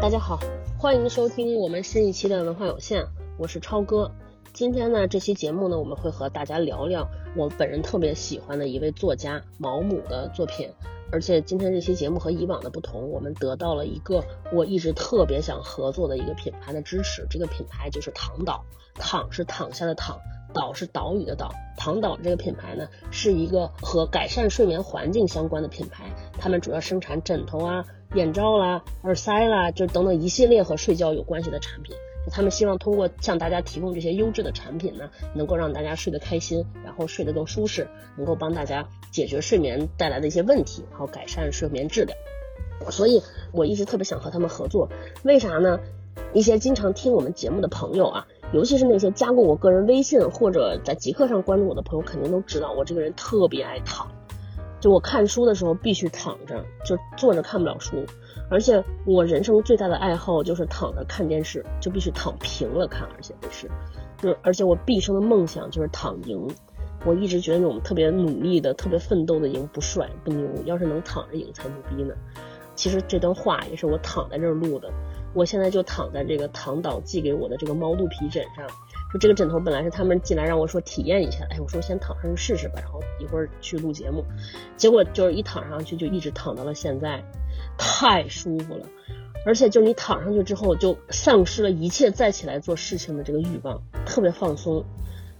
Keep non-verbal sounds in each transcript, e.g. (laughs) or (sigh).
大家好，欢迎收听我们新一期的文化有限，我是超哥。今天呢，这期节目呢，我们会和大家聊聊我本人特别喜欢的一位作家毛姆的作品。而且今天这期节目和以往的不同，我们得到了一个我一直特别想合作的一个品牌的支持。这个品牌就是躺岛，躺是躺下的躺，岛是岛屿的岛。躺岛这个品牌呢，是一个和改善睡眠环境相关的品牌，他们主要生产枕头啊。眼罩啦、耳塞啦，就等等一系列和睡觉有关系的产品。就他们希望通过向大家提供这些优质的产品呢，能够让大家睡得开心，然后睡得更舒适，能够帮大家解决睡眠带来的一些问题，然后改善睡眠质量。所以我一直特别想和他们合作。为啥呢？一些经常听我们节目的朋友啊，尤其是那些加过我个人微信或者在极客上关注我的朋友，肯定都知道我这个人特别爱躺。就我看书的时候必须躺着，就坐着看不了书，而且我人生最大的爱好就是躺着看电视，就必须躺平了看，而且不是，就而且我毕生的梦想就是躺赢。我一直觉得那种特别努力的、特别奋斗的赢不帅不牛，要是能躺着赢才牛逼呢。其实这段话也是我躺在这儿录的，我现在就躺在这个躺岛寄给我的这个猫肚皮枕上。就这个枕头本来是他们进来让我说体验一下，哎，我说先躺上去试试吧，然后一会儿去录节目。结果就是一躺上去就一直躺到了现在，太舒服了，而且就你躺上去之后就丧失了一切再起来做事情的这个欲望，特别放松。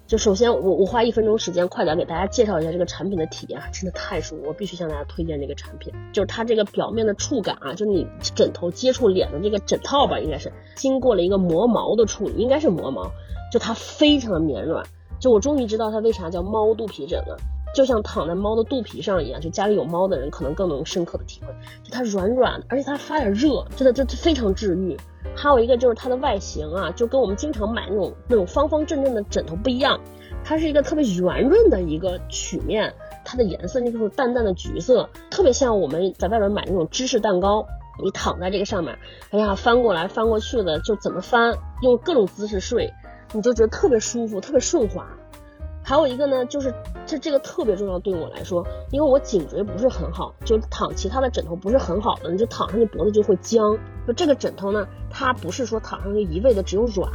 就首先我我花一分钟时间快点给大家介绍一下这个产品的体验，真的太舒服，我必须向大家推荐这个产品。就是它这个表面的触感啊，就你枕头接触脸的这个枕套吧，应该是经过了一个磨毛的处理，应该是磨毛。就它非常的绵软，就我终于知道它为啥叫猫肚皮枕了，就像躺在猫的肚皮上一样，就家里有猫的人可能更能深刻的体会，就它软软，而且它发点热，真的就非常治愈。还有一个就是它的外形啊，就跟我们经常买那种那种方方正正的枕头不一样，它是一个特别圆润的一个曲面，它的颜色那就是淡淡的橘色，特别像我们在外边买那种芝士蛋糕，你躺在这个上面，哎呀翻过来翻过去的，就怎么翻，用各种姿势睡。你就觉得特别舒服，特别顺滑。还有一个呢，就是这这个特别重要，对我来说，因为我颈椎不是很好，就躺其他的枕头不是很好的，你就躺上去脖子就会僵。就这个枕头呢，它不是说躺上去一味的只有软。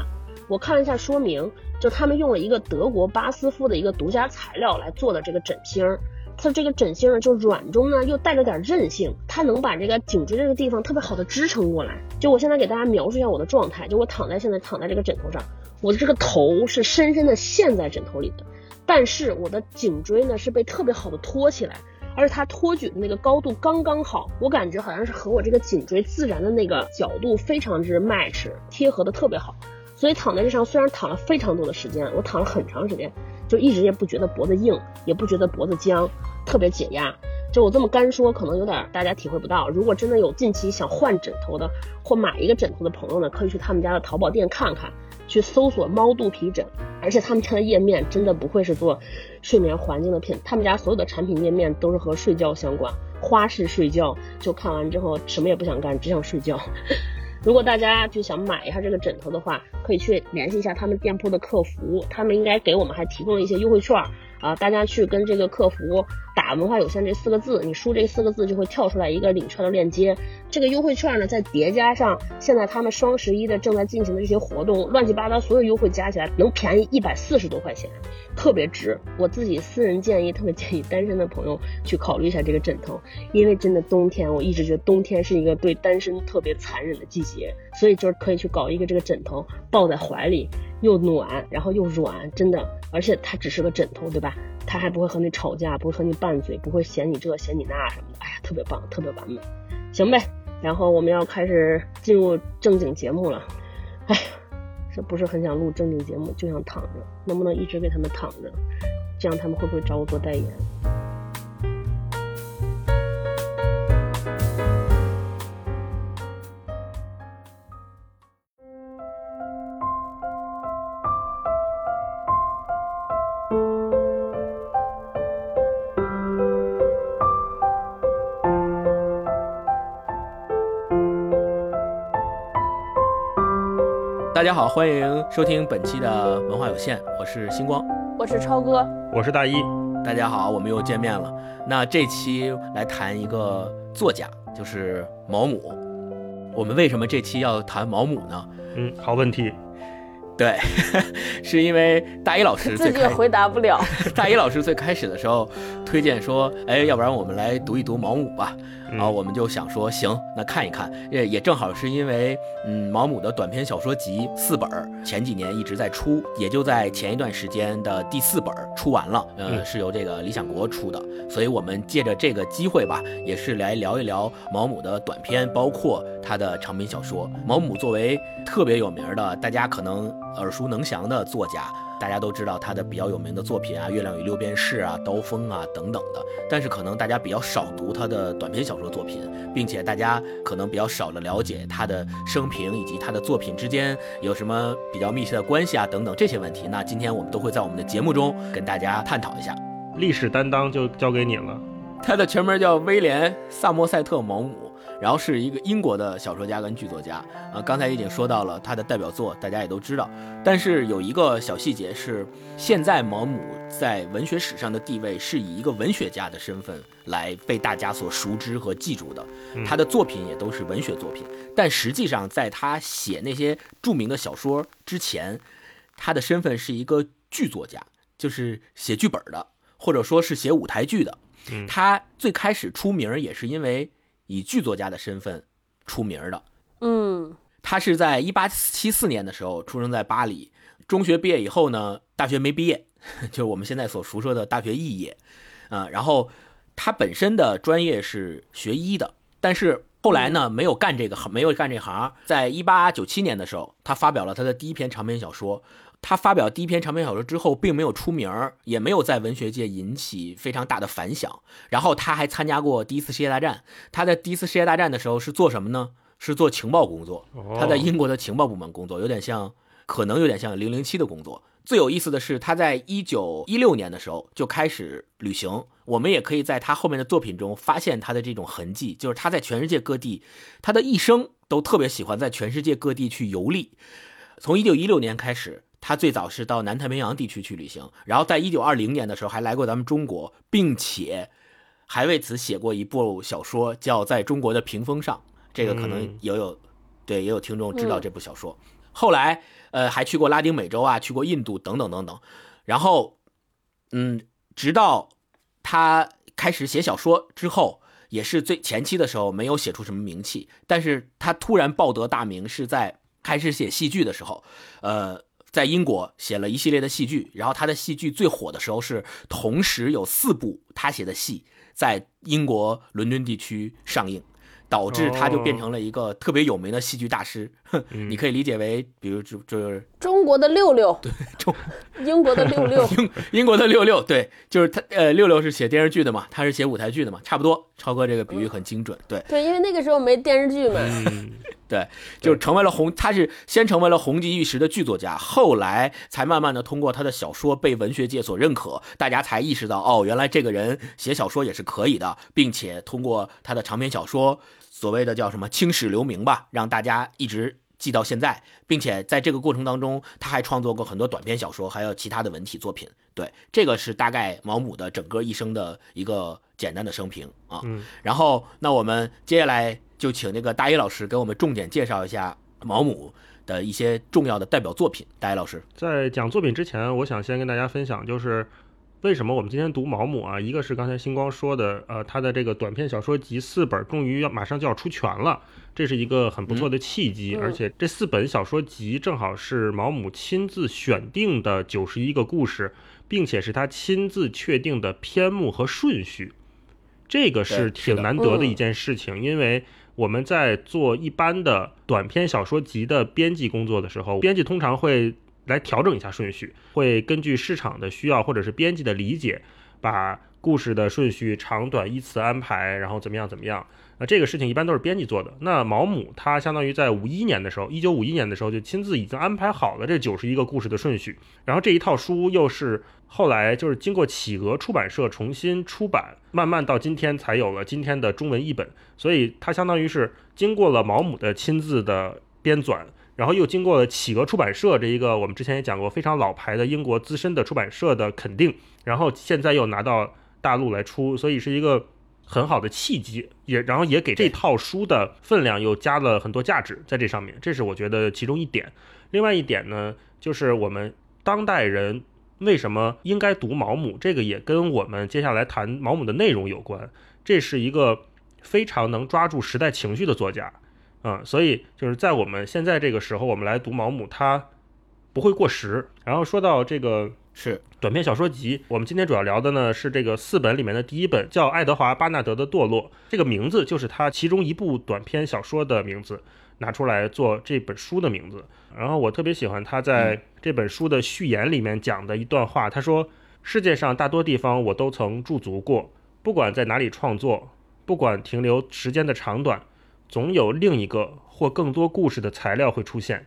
我看了一下说明，就他们用了一个德国巴斯夫的一个独家材料来做的这个枕芯儿。它这个枕芯呢，就软中呢又带着点韧性，它能把这个颈椎这个地方特别好的支撑过来。就我现在给大家描述一下我的状态，就我躺在现在躺在这个枕头上。我的这个头是深深的陷在枕头里的，但是我的颈椎呢是被特别好的托起来，而且它托举的那个高度刚刚好，我感觉好像是和我这个颈椎自然的那个角度非常之 match 贴合的特别好，所以躺在这上虽然躺了非常多的时间，我躺了很长时间，就一直也不觉得脖子硬，也不觉得脖子僵，特别解压。就我这么干说，可能有点大家体会不到。如果真的有近期想换枕头的或买一个枕头的朋友呢，可以去他们家的淘宝店看看，去搜索猫肚皮枕。而且他们家的页面真的不会是做睡眠环境的品，他们家所有的产品页面都是和睡觉相关，花式睡觉。就看完之后什么也不想干，只想睡觉。(laughs) 如果大家就想买一下这个枕头的话，可以去联系一下他们店铺的客服，他们应该给我们还提供一些优惠券。啊，大家去跟这个客服打“文化有限”这四个字，你输这四个字就会跳出来一个领券的链接。这个优惠券呢，再叠加上现在他们双十一的正在进行的这些活动，乱七八糟所有优惠加起来能便宜一百四十多块钱，特别值。我自己私人建议，特别建议单身的朋友去考虑一下这个枕头，因为真的冬天，我一直觉得冬天是一个对单身特别残忍的季节，所以就是可以去搞一个这个枕头，抱在怀里。又暖，然后又软，真的，而且它只是个枕头，对吧？它还不会和你吵架，不会和你拌嘴，不会嫌你这嫌你那什么的，哎呀，特别棒，特别完美，行呗。然后我们要开始进入正经节目了，哎这不是很想录正经节目，就想躺着，能不能一直给他们躺着？这样他们会不会找我做代言？家好，欢迎收听本期的文化有限，我是星光，我是超哥，我是大一。大家好，我们又见面了。那这期来谈一个作家，就是毛姆。我们为什么这期要谈毛姆呢？嗯，好问题。对，(laughs) 是因为大一老师自己也回答不了。大一老师最开始的时候推荐说，哎，要不然我们来读一读毛姆吧。然后我们就想说，行，那看一看。也也正好是因为，嗯，毛姆的短篇小说集四本前几年一直在出，也就在前一段时间的第四本出完了，呃，是由这个理想国出的。所以我们借着这个机会吧，也是来聊一聊毛姆的短篇，包括他的长篇小说。毛姆作为特别有名的，大家可能耳熟能详的作家。大家都知道他的比较有名的作品啊，《月亮与六便士》啊，《刀锋》啊等等的，但是可能大家比较少读他的短篇小说作品，并且大家可能比较少的了解他的生平以及他的作品之间有什么比较密切的关系啊等等这些问题。那今天我们都会在我们的节目中跟大家探讨一下。历史担当就交给你了。他的全名叫威廉·萨默塞特·毛姆。然后是一个英国的小说家跟剧作家，呃，刚才已经说到了他的代表作，大家也都知道。但是有一个小细节是，现在毛姆在文学史上的地位是以一个文学家的身份来被大家所熟知和记住的，他的作品也都是文学作品。但实际上，在他写那些著名的小说之前，他的身份是一个剧作家，就是写剧本的，或者说是写舞台剧的。他最开始出名也是因为。以剧作家的身份出名的，嗯，他是在一八七四年的时候出生在巴黎。中学毕业以后呢，大学没毕业，(laughs) 就是我们现在所熟说的大学肄业，啊，然后他本身的专业是学医的，但是后来呢，没有干这个行，没有干这行。在一八九七年的时候，他发表了他的第一篇长篇小说。他发表第一篇长篇小说之后，并没有出名儿，也没有在文学界引起非常大的反响。然后他还参加过第一次世界大战。他在第一次世界大战的时候是做什么呢？是做情报工作。他在英国的情报部门工作，有点像，可能有点像零零七的工作。最有意思的是，他在一九一六年的时候就开始旅行。我们也可以在他后面的作品中发现他的这种痕迹，就是他在全世界各地，他的一生都特别喜欢在全世界各地去游历。从一九一六年开始。他最早是到南太平洋地区去旅行，然后在一九二零年的时候还来过咱们中国，并且还为此写过一部小说，叫《在中国的屏风上》。这个可能也有，对，也有听众知道这部小说。后来，呃，还去过拉丁美洲啊，去过印度等等等等。然后，嗯，直到他开始写小说之后，也是最前期的时候没有写出什么名气，但是他突然报得大名是在开始写戏剧的时候，呃。在英国写了一系列的戏剧，然后他的戏剧最火的时候是同时有四部他写的戏在英国伦敦地区上映。导致他就变成了一个特别有名的戏剧大师，你可以理解为，比如就就是。中国的六六，对，中英国的六六，(laughs) 英英国的六六，对，就是他，呃，六六是写电视剧的嘛，他是写舞台剧的嘛，差不多。超哥这个比喻很精准，对，对，因为那个时候没电视剧嘛，(laughs) 对，就成为了红，他是先成为了红极一时的剧作家，后来才慢慢的通过他的小说被文学界所认可，大家才意识到，哦，原来这个人写小说也是可以的，并且通过他的长篇小说。所谓的叫什么青史留名吧，让大家一直记到现在，并且在这个过程当中，他还创作过很多短篇小说，还有其他的文体作品。对，这个是大概毛姆的整个一生的一个简单的生平啊。嗯。然后，那我们接下来就请那个大一老师给我们重点介绍一下毛姆的一些重要的代表作品。大一老师在讲作品之前，我想先跟大家分享，就是。为什么我们今天读毛姆啊？一个是刚才星光说的，呃，他的这个短篇小说集四本终于要马上就要出全了，这是一个很不错的契机。而且这四本小说集正好是毛姆亲自选定的九十一个故事，并且是他亲自确定的篇目和顺序，这个是挺难得的一件事情。因为我们在做一般的短篇小说集的编辑工作的时候，编辑通常会。来调整一下顺序，会根据市场的需要或者是编辑的理解，把故事的顺序长短依次安排，然后怎么样怎么样。那这个事情一般都是编辑做的。那毛姆他相当于在五一年的时候，一九五一年的时候就亲自已经安排好了这九十一个故事的顺序。然后这一套书又是后来就是经过企鹅出版社重新出版，慢慢到今天才有了今天的中文译本。所以它相当于是经过了毛姆的亲自的编纂。然后又经过了企鹅出版社这一个我们之前也讲过非常老牌的英国资深的出版社的肯定，然后现在又拿到大陆来出，所以是一个很好的契机，也然后也给这套书的分量又加了很多价值在这上面，这是我觉得其中一点。另外一点呢，就是我们当代人为什么应该读毛姆，这个也跟我们接下来谈毛姆的内容有关。这是一个非常能抓住时代情绪的作家，嗯，所以就是在我们现在这个时候，我们来读毛姆，他不会过时。然后说到这个。是短篇小说集，我们今天主要聊的呢是这个四本里面的第一本，叫《爱德华·巴纳德的堕落》。这个名字就是他其中一部短篇小说的名字，拿出来做这本书的名字。然后我特别喜欢他在这本书的序言里面讲的一段话，他说：“世界上大多地方我都曾驻足过，不管在哪里创作，不管停留时间的长短，总有另一个或更多故事的材料会出现。”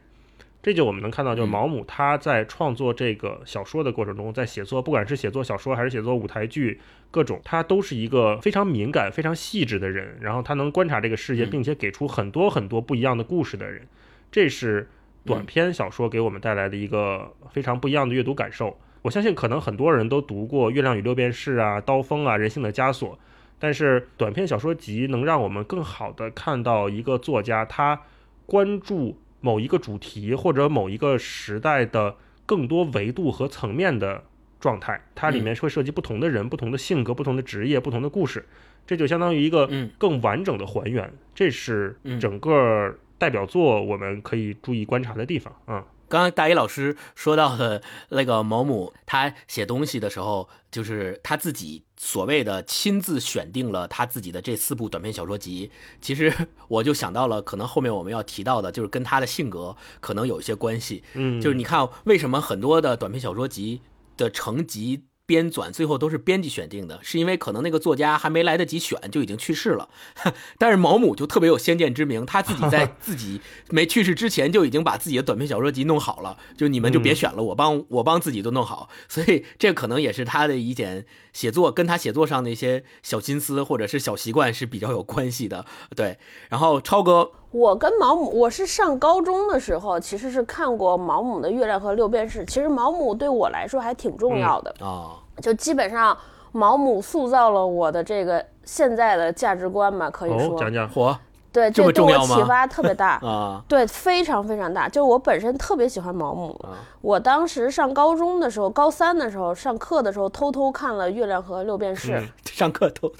这就我们能看到，就是毛姆他在创作这个小说的过程中，在写作，不管是写作小说还是写作舞台剧，各种他都是一个非常敏感、非常细致的人。然后他能观察这个世界，并且给出很多很多不一样的故事的人。这是短篇小说给我们带来的一个非常不一样的阅读感受。我相信可能很多人都读过《月亮与六便士》啊，《刀锋》啊，《人性的枷锁》，但是短篇小说集能让我们更好的看到一个作家他关注。某一个主题或者某一个时代的更多维度和层面的状态，它里面会涉及不同的人、不同的性格、不同的职业、不同的故事，这就相当于一个更完整的还原。这是整个代表作我们可以注意观察的地方啊。刚刚大一老师说到的那个毛姆，他写东西的时候，就是他自己所谓的亲自选定了他自己的这四部短篇小说集。其实我就想到了，可能后面我们要提到的，就是跟他的性格可能有一些关系。嗯，就是你看，为什么很多的短篇小说集的成集。编纂最后都是编辑选定的，是因为可能那个作家还没来得及选就已经去世了。(laughs) 但是毛姆就特别有先见之明，他自己在 (laughs) 自己没去世之前就已经把自己的短篇小说集弄好了，就你们就别选了，我帮我帮自己都弄好。所以这可能也是他的一点写作跟他写作上的一些小心思或者是小习惯是比较有关系的。对，然后超哥。我跟毛姆，我是上高中的时候，其实是看过毛姆的《月亮和六便士》。其实毛姆对我来说还挺重要的啊，就基本上毛姆塑造了我的这个现在的价值观吧，可以说。讲讲火，对，这对我启发特别大 (laughs) 啊，对，非常非常大。就是我本身特别喜欢毛姆，我当时上高中的时候，高三的时候上课的时候，偷偷看了《月亮和六便士》，上课偷。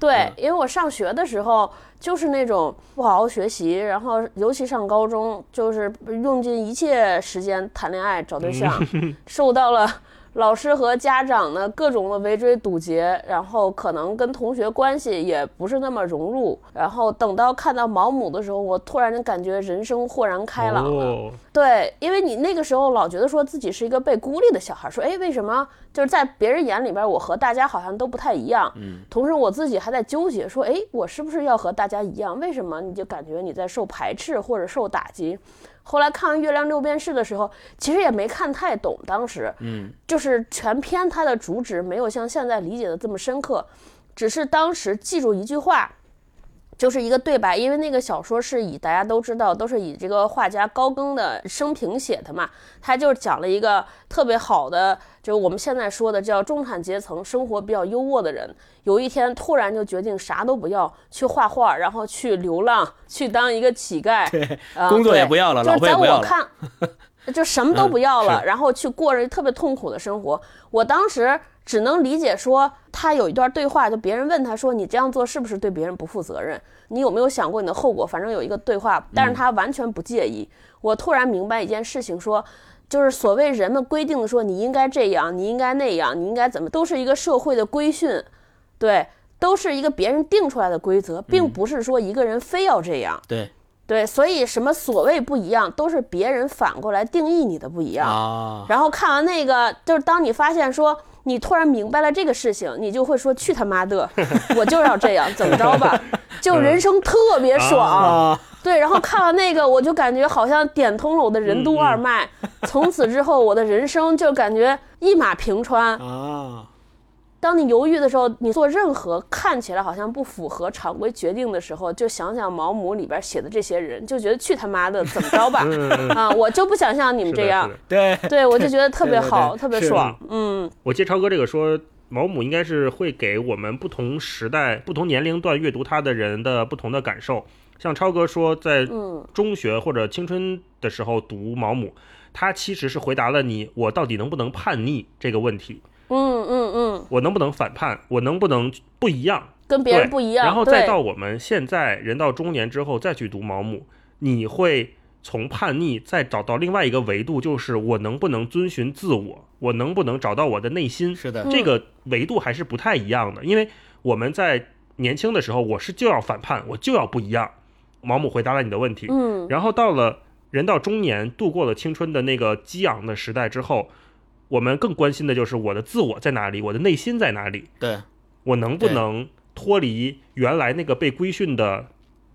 对，因为我上学的时候就是那种不好好学习，然后尤其上高中，就是用尽一切时间谈恋爱、找对象，(laughs) 受到了。老师和家长呢，各种的围追堵截，然后可能跟同学关系也不是那么融入。然后等到看到毛姆的时候，我突然就感觉人生豁然开朗了。对，因为你那个时候老觉得说自己是一个被孤立的小孩，说哎，为什么就是在别人眼里边我和大家好像都不太一样？嗯，同时我自己还在纠结，说哎，我是不是要和大家一样？为什么你就感觉你在受排斥或者受打击？后来看完《月亮六便士》的时候，其实也没看太懂。当时，嗯，就是全篇它的主旨没有像现在理解的这么深刻，只是当时记住一句话。就是一个对白，因为那个小说是以大家都知道，都是以这个画家高更的生平写的嘛。他就是讲了一个特别好的，就是我们现在说的叫中产阶层，生活比较优渥的人，有一天突然就决定啥都不要，去画画，然后去流浪，去当一个乞丐，对，工作也不要了，就是在我看，(laughs) 就什么都不要了，然后去过着特别痛苦的生活。我当时。只能理解说，他有一段对话，就别人问他说：“你这样做是不是对别人不负责任？你有没有想过你的后果？”反正有一个对话，但是他完全不介意。我突然明白一件事情，说就是所谓人们规定的说你应该这样，你应该那样，你应该怎么，都是一个社会的规训，对，都是一个别人定出来的规则，并不是说一个人非要这样。对对，所以什么所谓不一样，都是别人反过来定义你的不一样。啊，然后看完那个，就是当你发现说。你突然明白了这个事情，你就会说去他妈的，我就要这样，怎么着吧？就人生特别爽，对。然后看完那个，我就感觉好像点通了我的任督二脉，从此之后我的人生就感觉一马平川啊。当你犹豫的时候，你做任何看起来好像不符合常规决定的时候，就想想毛姆里边写的这些人，就觉得去他妈的怎么着吧？啊，我就不想像你们这样。对对，我就觉得特别好，特别爽。嗯，我接超哥这个说，毛姆应该是会给我们不同时代、不同年龄段阅读他的人的不同的感受。像超哥说，在嗯中学或者青春的时候读毛姆，他其实是回答了你我到底能不能叛逆这个问题，嗯嗯嗯，我能不能反叛，我能不能不一样，跟别人对不一样，然后再到我们现在人到中年之后再去读毛姆，你会从叛逆再找到另外一个维度，就是我能不能遵循自我，我能不能找到我的内心。是的，这个维度还是不太一样的，因为我们在年轻的时候，我是就要反叛，我就要不一样。毛姆回答了你的问题，嗯。然后到了人到中年，度过了青春的那个激昂的时代之后，我们更关心的就是我的自我在哪里，我的内心在哪里。对，我能不能脱离原来那个被规训的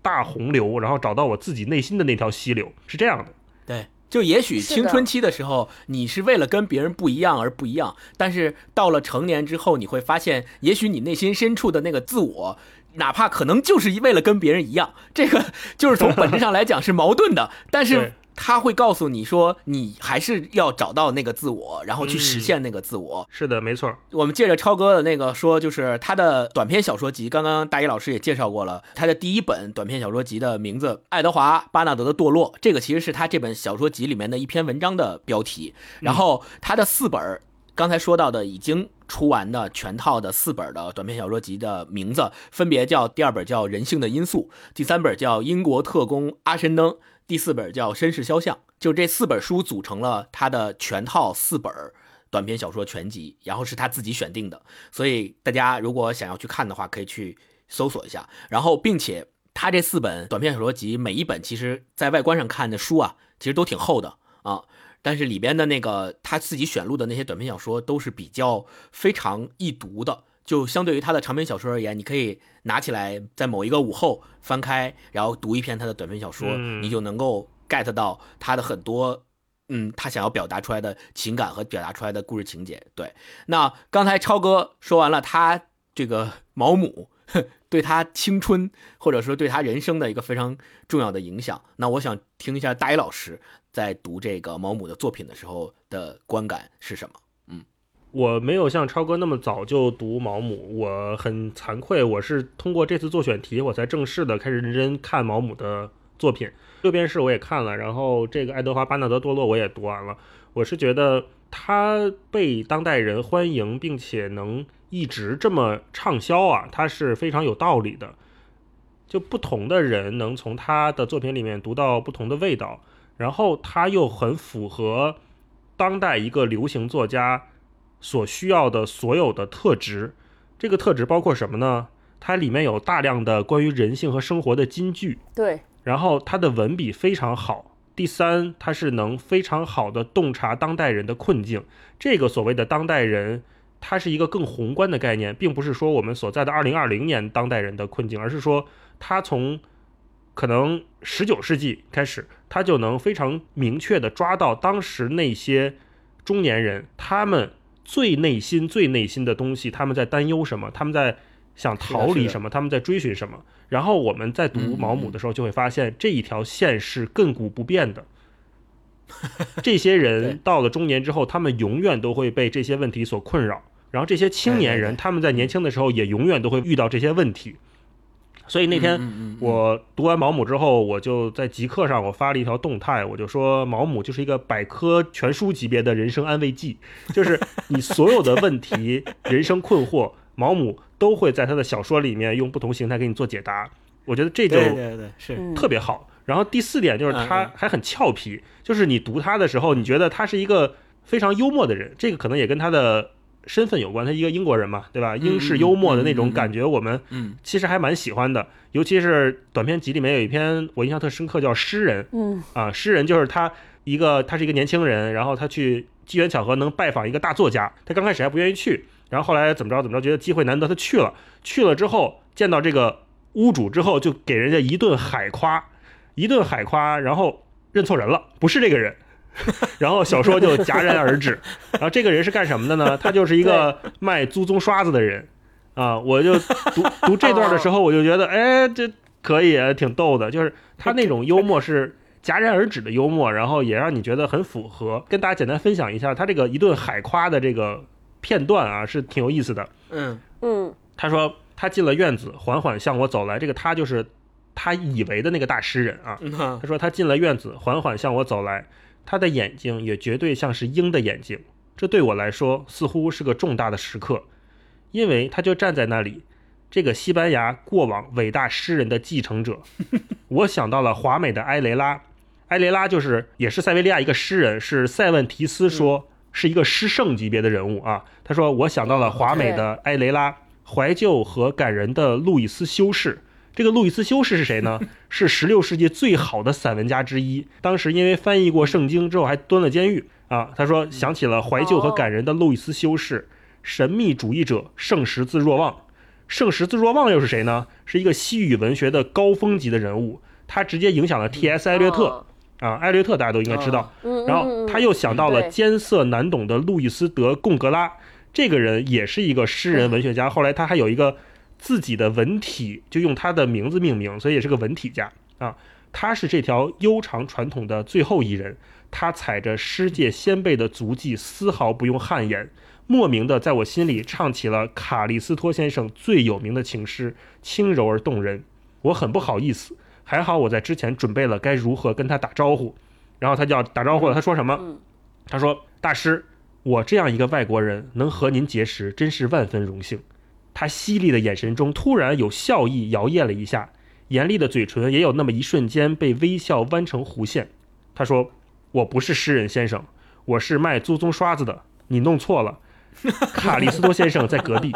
大洪流，然后找到我自己内心的那条溪流？是这样的。对，就也许青春期的时候，你是为了跟别人不一样而不一样，但是到了成年之后，你会发现，也许你内心深处的那个自我。哪怕可能就是为了跟别人一样，这个就是从本质上来讲是矛盾的，但是对他会告诉你说，你还是要找到那个自我，然后去实嗯现那个自我。是的，没错。我们借着超哥的那个说，就是他的短篇小说集，刚刚大一老师也介绍过了，他的第一本短篇小说集的名字《爱德华·巴纳德的堕落》，这个其实是他这本小说集里面的一篇文章的标题。然后他的四本儿，刚才说到的已经出完的全套的四本的短篇小说集的名字，分别叫第二本叫《人性的因素》，第三本叫《英国特工阿申登》，第四本叫《绅士肖像》。就这四本书组成了他的全套四本短篇小说全集，然后是他自己选定的，所以大家如果想要去看的话，可以去搜索一下。然后，并且他这四本短篇小说集，每一本其实在外观上看的书啊，其实都挺厚的啊。但是里边的那个他自己选录的那些短篇小说都是比较非常易读的，就相对于他的长篇小说而言，你可以拿起来在某一个午后翻开，然后读一篇他的短篇小说，嗯你就能够 get 到他的很多。嗯，他想要表达出来的情感和表达出来的故事情节，对。那刚才超哥说完了他这个毛姆对他青春或者说对他人生的一个非常重要的影响，那我想听一下大一老师在读这个毛姆的作品的时候的观感是什么？我没有像超哥那么早就读毛姆，我很惭愧，我是通过这次做选题，我才正式的开始认真看毛姆的作品。六便士我也看了，然后这个爱德华巴纳德堕落我也读完了。我是觉得他被当代人欢迎，并且能一直这么畅销啊，他是非常有道理的。就不同的人能从他的作品里面读到不同的味道，然后他又很符合当代一个流行作家所需要的所有的特质。这个特质包括什么呢？它里面有大量的关于人性和生活的金句，对，然后它的文笔非常好。第三，它是能非常好的洞察当代人的困境。这个所谓的当代人，它是一个更宏观的概念，并不是说我们所在的二零二零年当代人的困境，而是说他从可能十九世纪开始，他就能非常明确的抓到当时那些中年人他们最内心、最内心的东西，他们在担忧什么，他们在想逃离什么，他们在追寻什么。然后我们在读毛姆的时候，就会发现这一条线是亘古不变的。(laughs) 这些人到了中年之后，他们永远都会被这些问题所困扰。然后这些青年人，他们在年轻的时候也永远都会遇到这些问题。所以那天我读完毛姆之后，我就在极客上我发了一条动态，我就说毛姆就是一个百科全书级别的人生安慰剂，(laughs) 就是你所有的问题、人生困惑，(laughs) 毛姆都会在他的小说里面用不同形态给你做解答。我觉得这就是，嗯特别好。然后第四点就是他还很俏皮，就是你读他的时候，你觉得他是一个非常幽默的人，这个可能也跟他的身份有关，他一个英国人嘛，对吧？英式幽默的那种感觉，我们嗯其实还蛮喜欢的。尤其是短篇集里面有一篇我印象特深刻，叫《诗人》嗯啊，诗人就是他一个他是一个年轻人，然后他去机缘巧合能拜访一个大作家，他刚开始还不愿意去，然后后来怎么着怎么着，觉得机会难得，他去了。去了之后见到这个屋主之后，就给人家一顿海夸，一顿海夸，然后认错人了，不是这个人。(laughs) 然后小说就戛然而止。(laughs) 然后这个人是干什么的呢？他就是一个卖租宗刷子的人啊！我就读 (laughs) 读这段的时候，我就觉得，哎，这可以，挺逗的。就是他那种幽默是戛然而止的幽默，然后也让你觉得很符合。跟大家简单分享一下他这个一顿海夸的这个片段啊，是挺有意思的。嗯嗯他说他进了院子，缓缓向我走来。这个他就是他以为的那个大诗人啊。他说他进了院子，缓缓向我走来，他的眼睛也绝对像是鹰的眼睛。这对我来说似乎是个重大的时刻，因为他就站在那里，这个西班牙过往伟大诗人的继承者。(laughs) 我想到了华美的埃雷拉，埃雷拉就是也是塞维利亚一个诗人，是塞万提斯说、是一个诗圣级别的人物啊。他说我想到了华美的埃雷拉，怀旧和感人的路易斯修士。这个路易斯修士是谁呢？(laughs) 是十六世纪最好的散文家之一，当时因为翻译过圣经之后还蹲了监狱啊。他说想起了怀旧和感人的路易斯修士，神秘主义者圣十字若望。圣十字若望又是谁呢？是一个西语文学的高峰级的人物，他直接影响了 T.S. 艾略特哦啊，艾略特大家都应该知道。嗯，然后嗯他又想到了艰涩难懂的路易斯·德·贡格拉，这个人也是一个诗人文学家。后来他还有一个自己的文体，就用他的名字命名，所以也是个文体家啊。他是这条悠长传统的最后一人，他踩着诗界先辈的足迹，丝毫不用汗颜，莫名的在我心里唱起了卡利斯托先生最有名的情诗，轻柔而动人。我很不好意思，还好我在之前准备了该如何跟他打招呼。然后他就要打招呼了，他说什么？嗯他说：“大师，我这样一个外国人能和您结识，真是万分荣幸。”他犀利的眼神中突然有笑意摇曳了一下，严厉的嘴唇也有那么一瞬间被微笑弯成弧线。他说：“我不是诗人先生，我是卖祖宗刷子的，你弄错了。卡利斯多先生在隔壁。”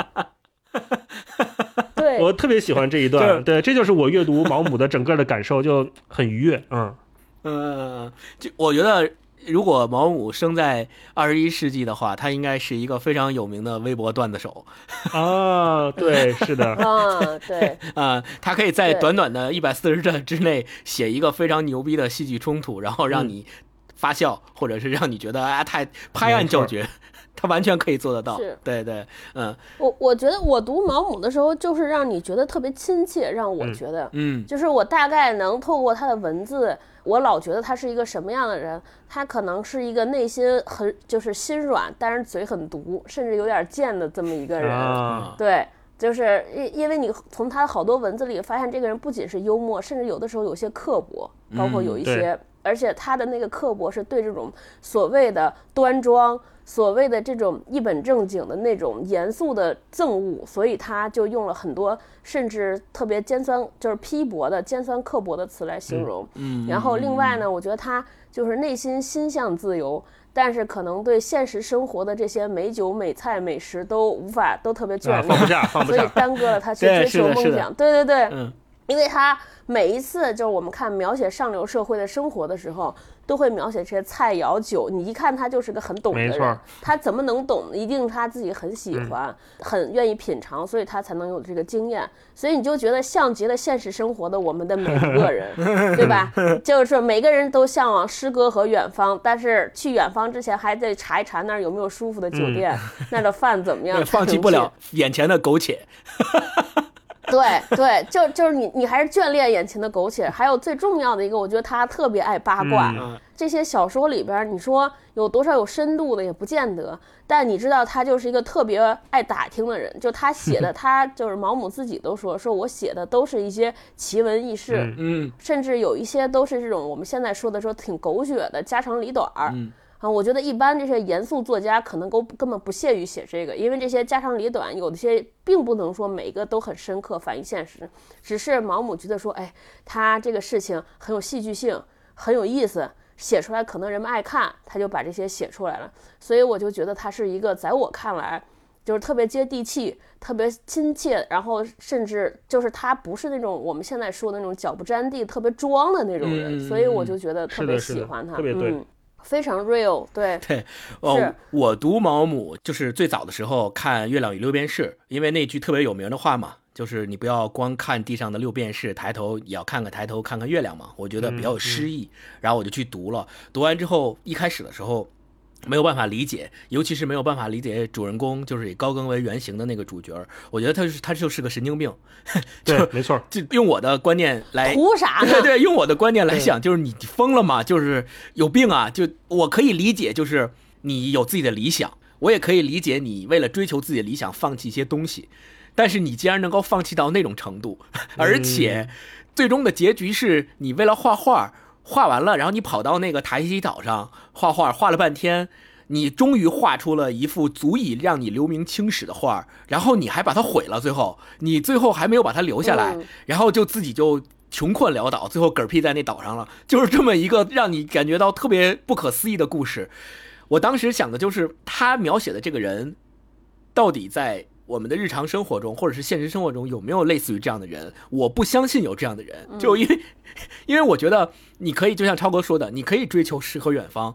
对，我特别喜欢这一段，对，这就是我阅读毛姆的整个的感受，就很愉悦，嗯。嗯，就我觉得，如果毛姆生在二十一世纪的话，他应该是一个非常有名的微博段子手。啊，对，是的，啊，(laughs) 对，(laughs) 啊、他可以在短短的一百四十帧之内写一个非常牛逼的戏剧冲突，然后让你发笑，或者是让你觉得啊太拍案叫绝，(laughs) 他完全可以做得到。是。对对，嗯。我我觉得我读毛姆的时候，就是让你觉得特别亲切，让我嗯。觉得，嗯。就是我大概能透过他的文字，我老觉得他是一个什么样的人。他可能是一个内心很就是心软，但是嘴很毒，甚至有点贱的这么一个人。啊，对，就是因因为你从他好多文字里发现，这个人不仅是幽默，甚至有的时候有些刻薄，包括有一些，对而且他的那个刻薄是对这种所谓的端庄。所谓的这种一本正经的那种严肃的憎恶，所以他就用了很多甚至特别尖酸，就是批驳的尖酸刻薄的词来形容。嗯，然后另外呢，我觉得他就是内心心向自由，但是可能对现实生活的这些美酒、美菜、美食都无法都特别眷啊，恋，放不下，放不所以，耽搁了他去 (laughs) 追求梦想。对对对，嗯。因为他每一次就是我们看描写上流社会的生活的时候，都会描写这些菜肴酒，你一看他就是个很懂的人没错，他怎么能懂？一定他自己很喜欢，很愿意品尝，所以他才能有这个经验。所以你就觉得像极了现实生活的我们的每一个人，(laughs) 对吧？就是每个人都向往诗歌和远方，但是去远方之前还得查一查那儿有没有舒服的酒店，(laughs) 那儿的饭怎么样放弃不了眼前的苟且。(laughs) 对对，就就是你，你还是眷恋眼前的苟且。还有最重要的一个，我觉得他特别爱八卦。嗯这些小说里边，你说有多少有深度的也不见得，但你知道他就是一个特别爱打听的人。就他写的，(laughs) 他就是毛姆自己都说，说我写的都是一些奇闻异事，嗯嗯甚至有一些都是这种我们现在说的说挺狗血的家长里短儿。嗯啊，我觉得一般这些严肃作家可能都根本不屑于写这个，因为这些家长里短，有的些并不能说每个都很深刻反映现实，只是毛姆觉得说，哎，他这个事情很有戏剧性，很有意思，写出来可能人们爱看，他就把这些写出来了。所以我就觉得他是一个在我看来就是特别接地气、特别亲切，然后甚至就是他不是那种我们现在说的那种脚不沾地、特别装的那种人，所以我就觉得特别喜欢他，特别对嗯，非常 real，对，对，哦，我读毛姆就是最早的时候看《月亮与六便士》，因为那句特别有名的话嘛，就是你不要光看地上的六便士，抬头也要看看抬头看看月亮嘛，我觉得比较有诗意，然后我就去读了。读完之后，一开始的时候。没有办法理解，尤其是没有办法理解主人公就是以高更为原型的那个主角儿，我觉得他是他就是个神经病，(laughs) 对，没错，就用我的观念来图啥呢？对 (laughs) 对，用我的观念来想，就是你疯了吗？就是有病啊！就我可以理解，就是你有自己的理想，我也可以理解你为了追求自己的理想放弃一些东西，但是你既然能够放弃到那种程度，而且最终的结局是你为了画画画完了，然后你跑到那个塔希提岛上画画，画了半天。你终于画出了一幅足以让你留名青史的画，然后你还把它毁了，最后你最后还没有把它留下来，然后就自己就穷困潦倒，最后嗝屁在那岛上了，就是这么一个让你感觉到特别不可思议的故事。我当时想的就是他描写的这个人，到底在我们的日常生活中或者是现实生活中有没有类似于这样的人？我不相信有这样的人，就因为 (laughs) 因为我觉得你可以就像超哥说的，你可以追求诗和远方。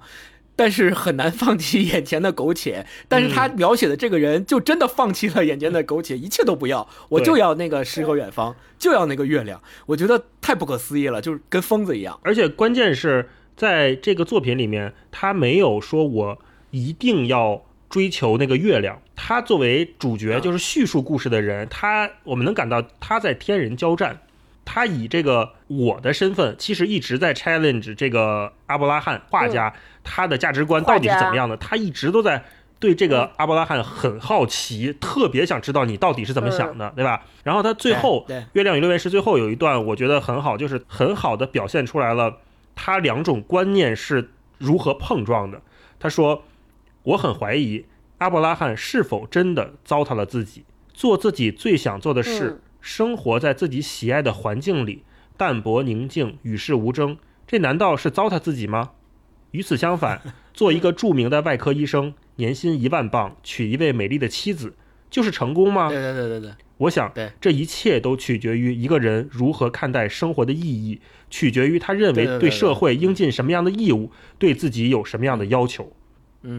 但是很难放弃眼前的苟且，但是他描写的这个人就真的放弃了眼前的苟且，一切都不要，我就要那个诗和远方，就要那个月亮，我觉得太不可思议了，就是跟疯子一样。而且关键是在这个作品里面，他没有说我一定要追求那个月亮，他作为主角就是叙述故事的人，他我们能感到他在天人交战。他以这个我的身份，其实一直在 challenge 这个阿伯拉罕画家，他的价值观到底是怎么样的？他一直都在对这个阿伯拉罕很好奇，特别想知道你到底是怎么想的，对吧？然后他最后《月亮与六便士》最后有一段，我觉得很好，就是很好的表现出来了他两种观念是如何碰撞的。他说：“我很怀疑阿伯拉罕是否真的糟蹋了自己，做自己最想做的事。”生活在自己喜爱的环境里，淡泊宁静，与世无争，这难道是糟蹋自己吗？与此相反，(laughs) 做一个著名的外科医生，年薪一万镑，娶一位美丽的妻子，就是成功吗？对对对对对，我想，这一切都取决于一个人如何看待生活的意义，取决于他认为对社会应尽什么样的义务，对自己有什么样的要求。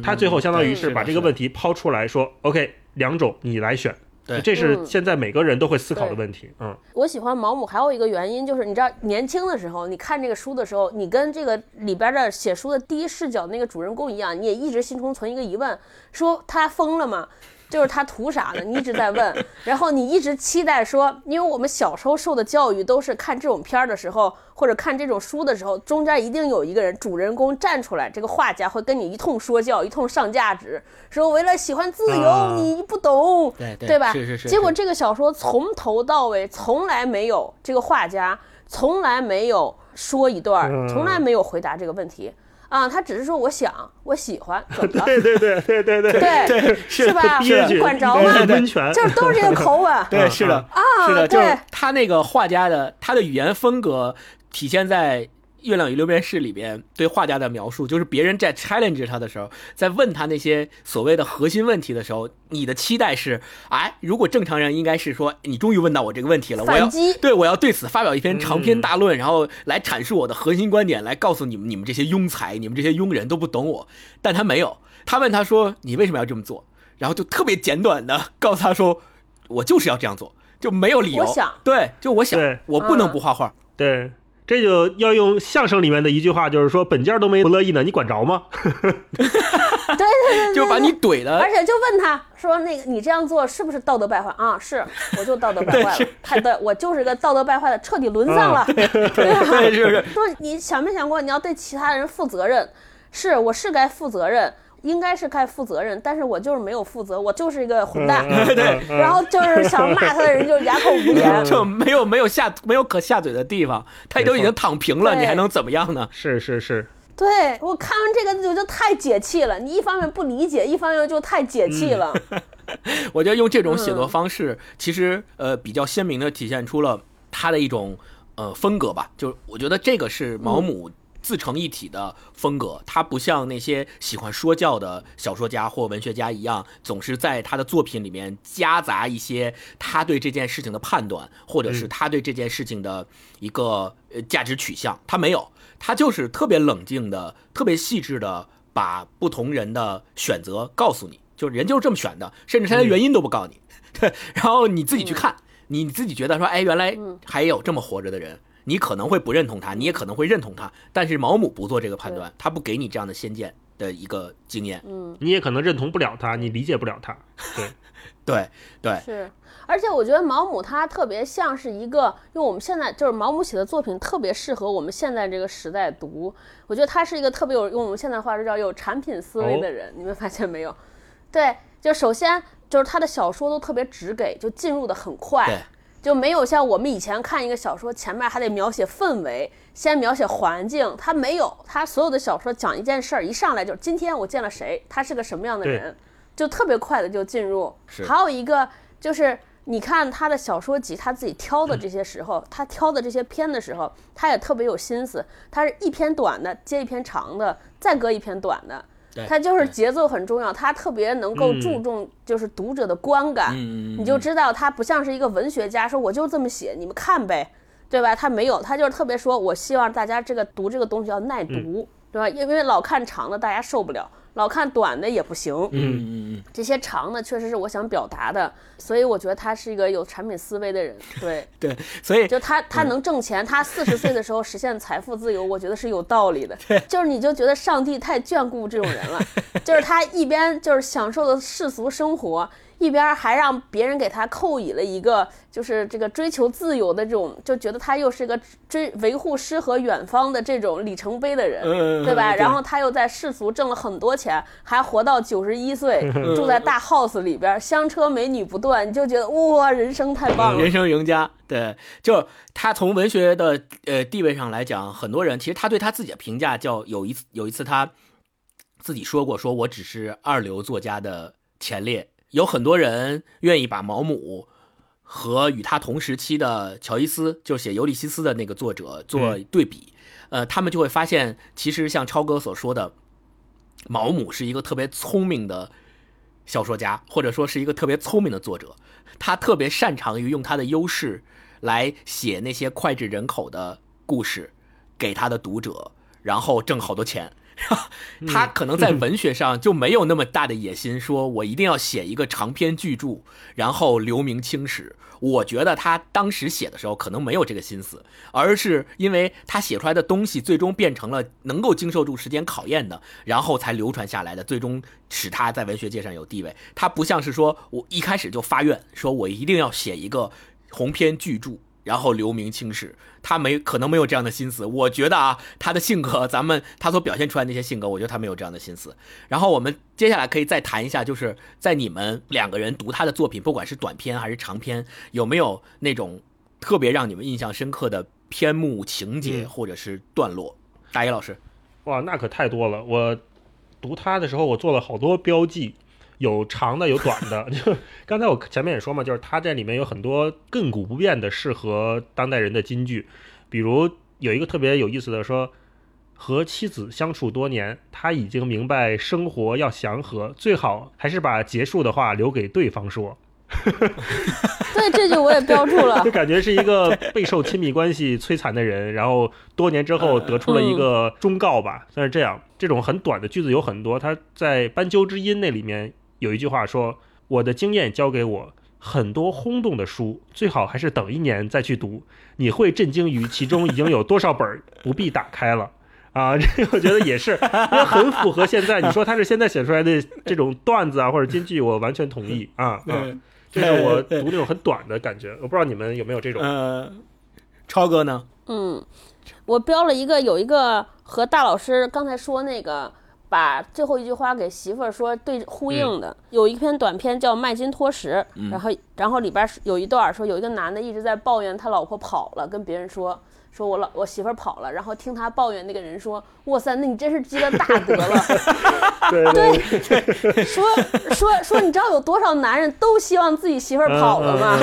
他最后相当于是把这个问题抛出来说：“OK，两种你来选。”对，这是现在每个人都会思考的问题。嗯，我喜欢毛姆还有一个原因就是，你知道年轻的时候，你看这个书的时候，你跟这个里边的写书的第一视角那个主人公一样，你也一直心中存一个疑问，说他疯了吗？就是他图啥呢？你一直在问，然后你一直期待说，因为我们小时候受的教育都是看这种片儿的时候，或者看这种书的时候，中间一定有一个人主人公站出来，这个画家会跟你一通说教，一通上价值，说为了喜欢自由，你不懂，对对吧？是是是。结果这个小说从头到尾从来没有这个画家从来没有说一段，从来没有回答这个问题。啊，他只是说我想，我喜欢，怎么了？对对对对对对对，是吧？你管着吗？就是都是这个口吻。对，是的啊，是的，就是他那个画家的他的语言风格体现在。《月亮与六便士》里边对画家的描述，就是别人在 challenge 他的时候，在问他那些所谓的核心问题的时候，你的期待是：哎，如果正常人应该是说，你终于问到我这个问题了，我要对我要对此发表一篇长篇大论，然后来阐述我的核心观点，来告诉你们，你们这些庸才，你们这些庸人都不懂我。但他没有，他问他说：“你为什么要这么做？”然后就特别简短的 (laughs) 告诉他说：“我就是要这样做，就没有理由。”对，就我想，我不能不画画。对。这就要用相声里面的一句话，就是说本家都没不乐意呢，你管着吗？(laughs) 对对对，就把你怼的，而且就问他说：“那个你这样做是不是道德败坏啊？”是，我就道德败坏了，太对，我就是个道德败坏的，彻底沦丧了。对 (laughs) 对是。说你想没想过你要对其他人负责任？是，我是该负责任。应该是该负责任，但是我就是没有负责，我就是一个混蛋。对，然后就是想骂他的人就哑口无言，(laughs) 就没有没有下没有可下嘴的地方，他都已经躺平了，你还能怎么样呢？是是是，对我看完这个就就太解气了。你一方面不理解，一方面就太解气了。(laughs) 我觉得用这种写作方式，其实呃比较鲜明的体现出了他的一种呃风格吧。就我觉得这个是毛姆。自成一体的风格，他不像那些喜欢说教的小说家或文学家一样，总是在他的作品里面夹杂一些他对这件事情的判断，或者是他对这件事情的一个呃价值取向。他没有，他就是特别冷静的、特别细致的把不同人的选择告诉你，就是人就是这么选的，甚至他连原因都不告诉你。对，(laughs) 然后你自己去看，你自己觉得说，哎，原来还有这么活着的人。你可能会不认同他，你也可能会认同他，但是毛姆不做这个判断，他不给你这样的先见的一个经验。嗯，你也可能认同不了他，你理解不了他。对，(laughs) 对，对。是，而且我觉得毛姆他特别像是一个，因为我们现在就是毛姆写的作品特别适合我们现在这个时代读。我觉得他是一个特别有用我们现在话说叫有产品思维的人，你们发现没有？对，就首先就是他的小说都特别直给，就进入的很快对，就没有像我们以前看一个小说，前面还得描写氛围，先描写环境，他没有，他所有的小说讲一件事儿，一上来就是今天我见了谁，他是个什么样的人，就特别快的就进入。还有一个就是。你看他的小说集，他自己挑的这些时候，他挑的这些篇的时候，他也特别有心思。他是一篇短的接一篇长的，再搁一篇短的，对他就是节奏很重要，他特别能够嗯注重就是读者的观感，你就知道他不像是一个文学家，说我就这么写，你们看呗，对吧？他没有，他就是特别说，我希望大家这个读这个东西要耐读，嗯对吧？因为老看长的大家受不了，老看短的也不行。嗯嗯嗯，这些长的确实是我想表达的，所以我觉得他是一个有产品思维的人，对。(laughs) 对，所以就他他能挣钱，他四十岁的时候实现财富自由，我觉得是有道理的。(laughs) 就是你就觉得上帝太眷顾这种人了，就是他一边就是享受的世俗生活，一边还让别人给他扣以了一个就是这个追求自由的这种，就觉得他又是个追维护诗和远方的这种里程碑的人，嗯对吧？对然后他又在世俗挣了很多钱，还活到九十一岁，住在大 house 里边，香车美女不断，你就觉得哇，人生太棒了人。生赢家，对，就他从文学的呃地位上来讲，很多人其实他对他自己的评价叫有一次有一次他自己说过，说我只是二流作家的前列，有很多人愿意把毛姆和与他同时期的乔伊斯，就写《尤利西斯》的那个作者做对比，呃，他们就会发现，其实像超哥所说的，毛姆是一个特别聪明的小说家，或者说是一个特别聪明的作者。他特别擅长于用他的优势来写那些脍炙人口的故事给他的读者，然后挣好多钱。(laughs) 他可能在文学上就没有那么大的野心，说我一定要写一个长篇巨著，然后留名青史。我觉得他当时写的时候可能没有这个心思，而是因为他写出来的东西最终变成了能够经受住时间考验的，然后才流传下来的，最终使他在文学界上有地位。他不像是说我一开始就发愿，说我一定要写一个鸿篇巨著，然后留名青史。他没可能没有这样的心思。我觉得啊，他的性格，咱们他所表现出来的那些性格，我觉得他没有这样的心思。然后我们接下来可以再谈一下，就是在你们两个人读他的作品，不管是短篇还是长篇，有没有那种特别让你们印象深刻的篇目、情节嗯或者是段落？大一老师，哇，那可太多了。我读他的时候，我做了好多标记，有长的，有短的。(laughs) 就刚才我前面也说嘛，就是它这里面有很多亘古不变的适合当代人的金句，比如有一个特别有意思的说。和妻子相处多年，他已经明白生活要祥和，最好还是把结束的话留给对方说。(laughs) 对，这句我也标注了 (laughs) 就。感觉是一个备受亲密关系摧残的人，然后多年之后得出了一个忠告吧，算是这样。这种很短的句子有很多，他在《斑鸠之音》那里面有一句话说：“我的经验教给我，很多轰动的书最好还是等一年再去读，你会震惊于其中已经有多少本儿不必打开了。(laughs) ”啊，这个我觉得也是，因为很符合现在。你说他是现在写出来的这种段子啊，或者金句，我完全同意啊 (laughs) 啊。就是我读那种很短的感觉，我不知道你们有没有这种。呃，超哥呢？嗯，我标了一个，有一个和大老师刚才说那个把最后一句话给媳妇儿说对呼应的，有一篇短片叫《麦金托什》，然后然后里边是有一段说有一个男的一直在抱怨他老婆跑了，跟别人说。说我老我媳妇儿跑了，然后听他抱怨那个人说：“哇塞，那你真是积了大德了。(laughs) ”对，说说 (laughs) 说，你知道有多少男人都希望自己媳妇儿跑了吗？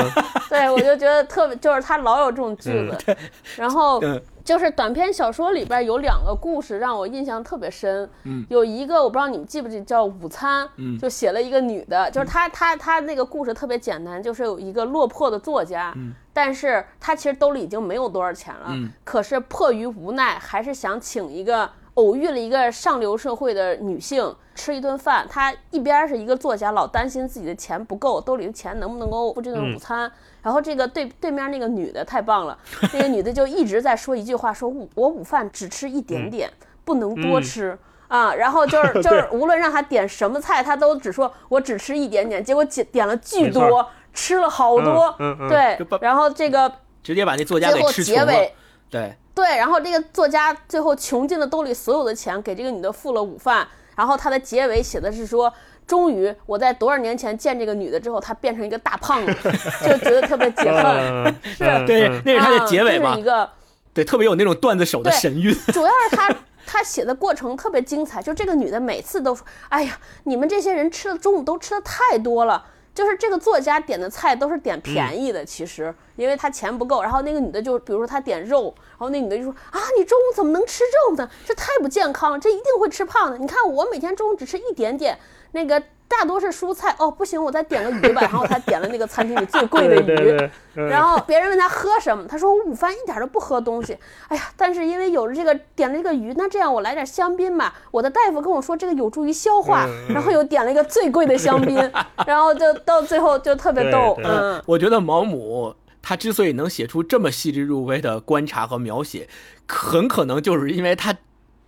对，我就觉得特别，就是他老有这种句子。然后就是短篇小说里边有两个故事让我印象特别深。嗯，有一个我不知道你们记不记，叫《午餐》。嗯，就写了一个女的，就是她她她那个故事特别简单，就是有一个落魄的作家。嗯。但是他其实兜里已经没有多少钱了，嗯，可是迫于无奈，还是想请一个偶遇了一个上流社会的女性吃一顿饭。她一边是一个作家，老担心自己的钱不够，兜里的钱能不能够付这顿午餐。嗯、然后这个对对面那个女的太棒了，(laughs) 那个女的就一直在说一句话，说我午饭只吃一点点，嗯、不能多吃。啊，然后就是 (laughs) 就是，无论让他点什么菜，他都只说我只吃一点点，结果点点了巨多，吃了好多，嗯嗯、对，然后这个直接把那作家给吃穷了，对对，然后这个作家最后穷尽了兜里所有的钱，给这个女的付了午饭，然后他的结尾写的是说，终于我在多少年前见这个女的之后，她变成一个大胖子，(laughs) 就觉得特别解恨。嗯是嗯对嗯，那是他的结尾嘛一，个对，特别有那种段子手的神韵。主要是他他写的过程特别精彩，就这个女的每次都说：“哎呀，你们这些人吃的中午都吃的太多了。”就是这个作家点的菜都是点便宜的，其实因为他钱不够。然后那个女的就比如说她点肉，然后那女的就说：“啊，你中午怎么能吃肉呢？这太不健康了，这一定会吃胖的。你看我每天中午只吃一点点，那个大多是蔬菜。哦，不行，我再点个鱼吧。”然后他点了那个餐厅里最贵的鱼。(laughs) 对对对，嗯然后别人问他喝什么，他说我午饭一点都不喝东西。哎呀，但是因为有了这个点了这个鱼，那这样我来点香槟吧。我的大夫跟我说这个有助于消化，嗯然后又点了一个最贵的香槟，(laughs) 然后就到最后就特别逗，嗯，我觉得毛姆他之所以能写出这么细致入微的观察和描写，很可能就是因为他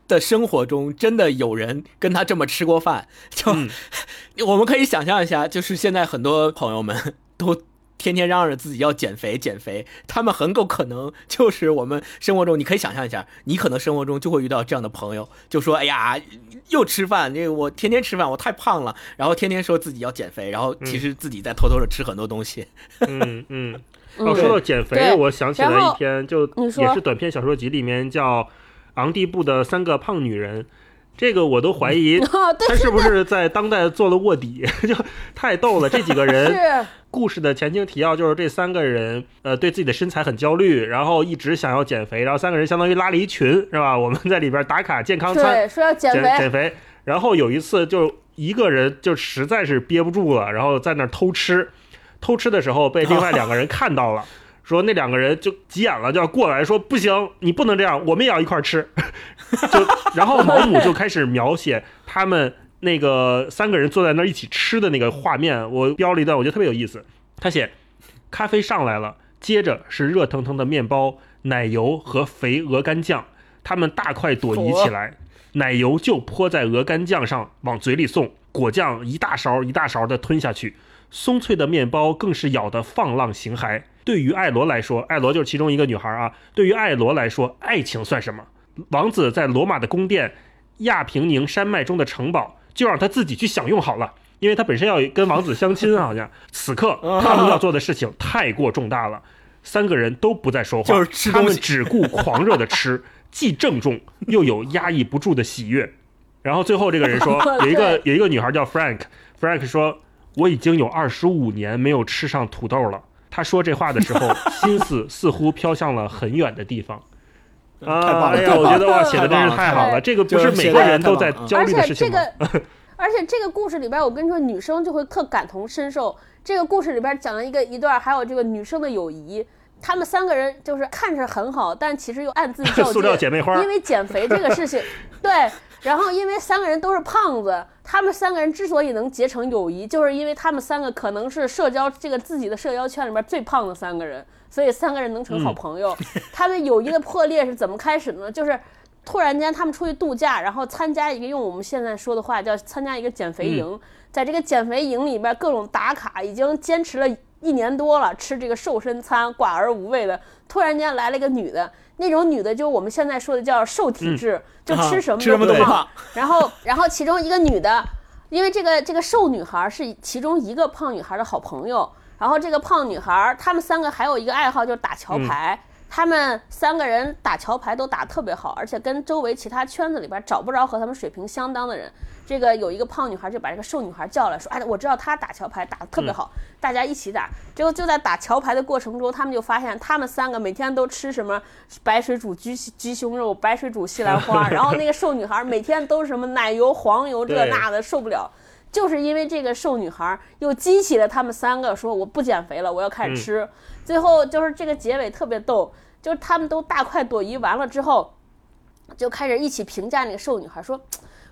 的生活中真的有人跟他这么吃过饭。就、(laughs) 我们可以想象一下，就是现在很多朋友们都。天天嚷着自己要减肥，减肥，他们很有可能就是我们生活中，你可以想象一下，你可能生活中就会遇到这样的朋友，就说：“哎呀，又吃饭，这个我天天吃饭，我太胖了。”然后天天说自己要减肥，然后其实自己在偷偷的吃很多东西。嗯 (laughs) 嗯。嗯哦，说到减肥，我想起来一篇，就也是短篇小说集里面叫《昂蒂布的三个胖女人》，这个我都怀疑 (laughs) 他是不是在当代做了卧底，(laughs) 就太逗了。这几个人，故事的前情提要就是这三个人，呃，对自己的身材很焦虑，然后一直想要减肥，然后三个人相当于拉了一群，是吧？我们在里边打卡健康餐，对，说要减减肥，减肥。然后有一次就一个人就实在是憋不住了，然后在那儿偷吃，偷吃的时候被另外两个人看到了。(laughs) 说那两个人就急眼了，就要过来说不行，你不能这样，我们也要一块儿吃。(laughs) 就然后毛姆就开始描写他们那个三个人坐在那儿一起吃的那个画面，我标了一段，我觉得特别有意思。他写咖啡上来了，接着是热腾腾的面包、奶油和肥鹅肝酱，他们大快朵颐起来，(laughs) 奶油就泼在鹅肝酱上往嘴里送，果酱一大勺一大勺的吞下去，松脆的面包更是咬得放浪形骸。对于艾罗来说，艾罗就是其中一个女孩啊。对于艾罗来说，爱情算什么？王子在罗马的宫殿、亚平宁山脉中的城堡，就让他自己去享用好了。因为他本身要跟王子相亲，好像此刻他们要做的事情太过重大了，三个人都不再说话，就是吃他们只顾狂热的吃，既郑重又有压抑不住的喜悦。然后最后这个人说，有一个有一个女孩叫 Frank，Frank 说我已经有二十五年没有吃上土豆了。他说这话的时候，(laughs) 心思似乎飘向了很远的地方。啊，太棒了哎呀，我觉得哇，写的真是太好了。这个不是每个人都在焦而虑的事情且这吗？个，而且这个故事里边，我跟你说，女生就会特感同身受。这个故事里边讲了一个一段，还有这个女生的友谊。她们三个人就是看着很好，但其实又暗自较塑料劲，(laughs) 姐妹花因为减肥这个事情，对。然后因为三个人都是胖子，他们三个人之所以能结成友谊，就是因为他们三个可能是社交这个自己的社交圈里面最胖的三个人，所以三个人能成好朋友。(laughs) 他们友谊的破裂是怎么开始的呢？就是突然间他们出去度假，然后参加一个用我们现在说的话叫参加一个减肥营，在这个减肥营里边各种打卡，已经坚持了一年多了，吃这个瘦身餐，寡而无味的。突然间来了一个女的，那种女的就是我们现在说的叫瘦体质，就吃什么都不胖。胖。然后，然后其中一个女的，因为这个这个瘦女孩是其中一个胖女孩的好朋友，然后这个胖女孩，她们三个还有一个爱好就是打桥牌。他们三个人打桥牌都打得特别好，而且跟周围其他圈子里边找不着和他们水平相当的人。这个有一个胖女孩就把这个瘦女孩叫来说：“哎，我知道她打桥牌打得特别好，大家一起打。”结果就在打桥牌的过程中，他们就发现他们三个每天都吃什么白水煮鸡鸡胸肉、白水煮西兰花，然后那个瘦女孩每天都是什么奶油、黄油这那的，受不了。就是因为这个瘦女孩又激起了他们三个说我不减肥了，我要开始吃。最后就是这个结尾特别逗，就是他们都大快朵颐完了之后，就开始一起评价那个瘦女孩说。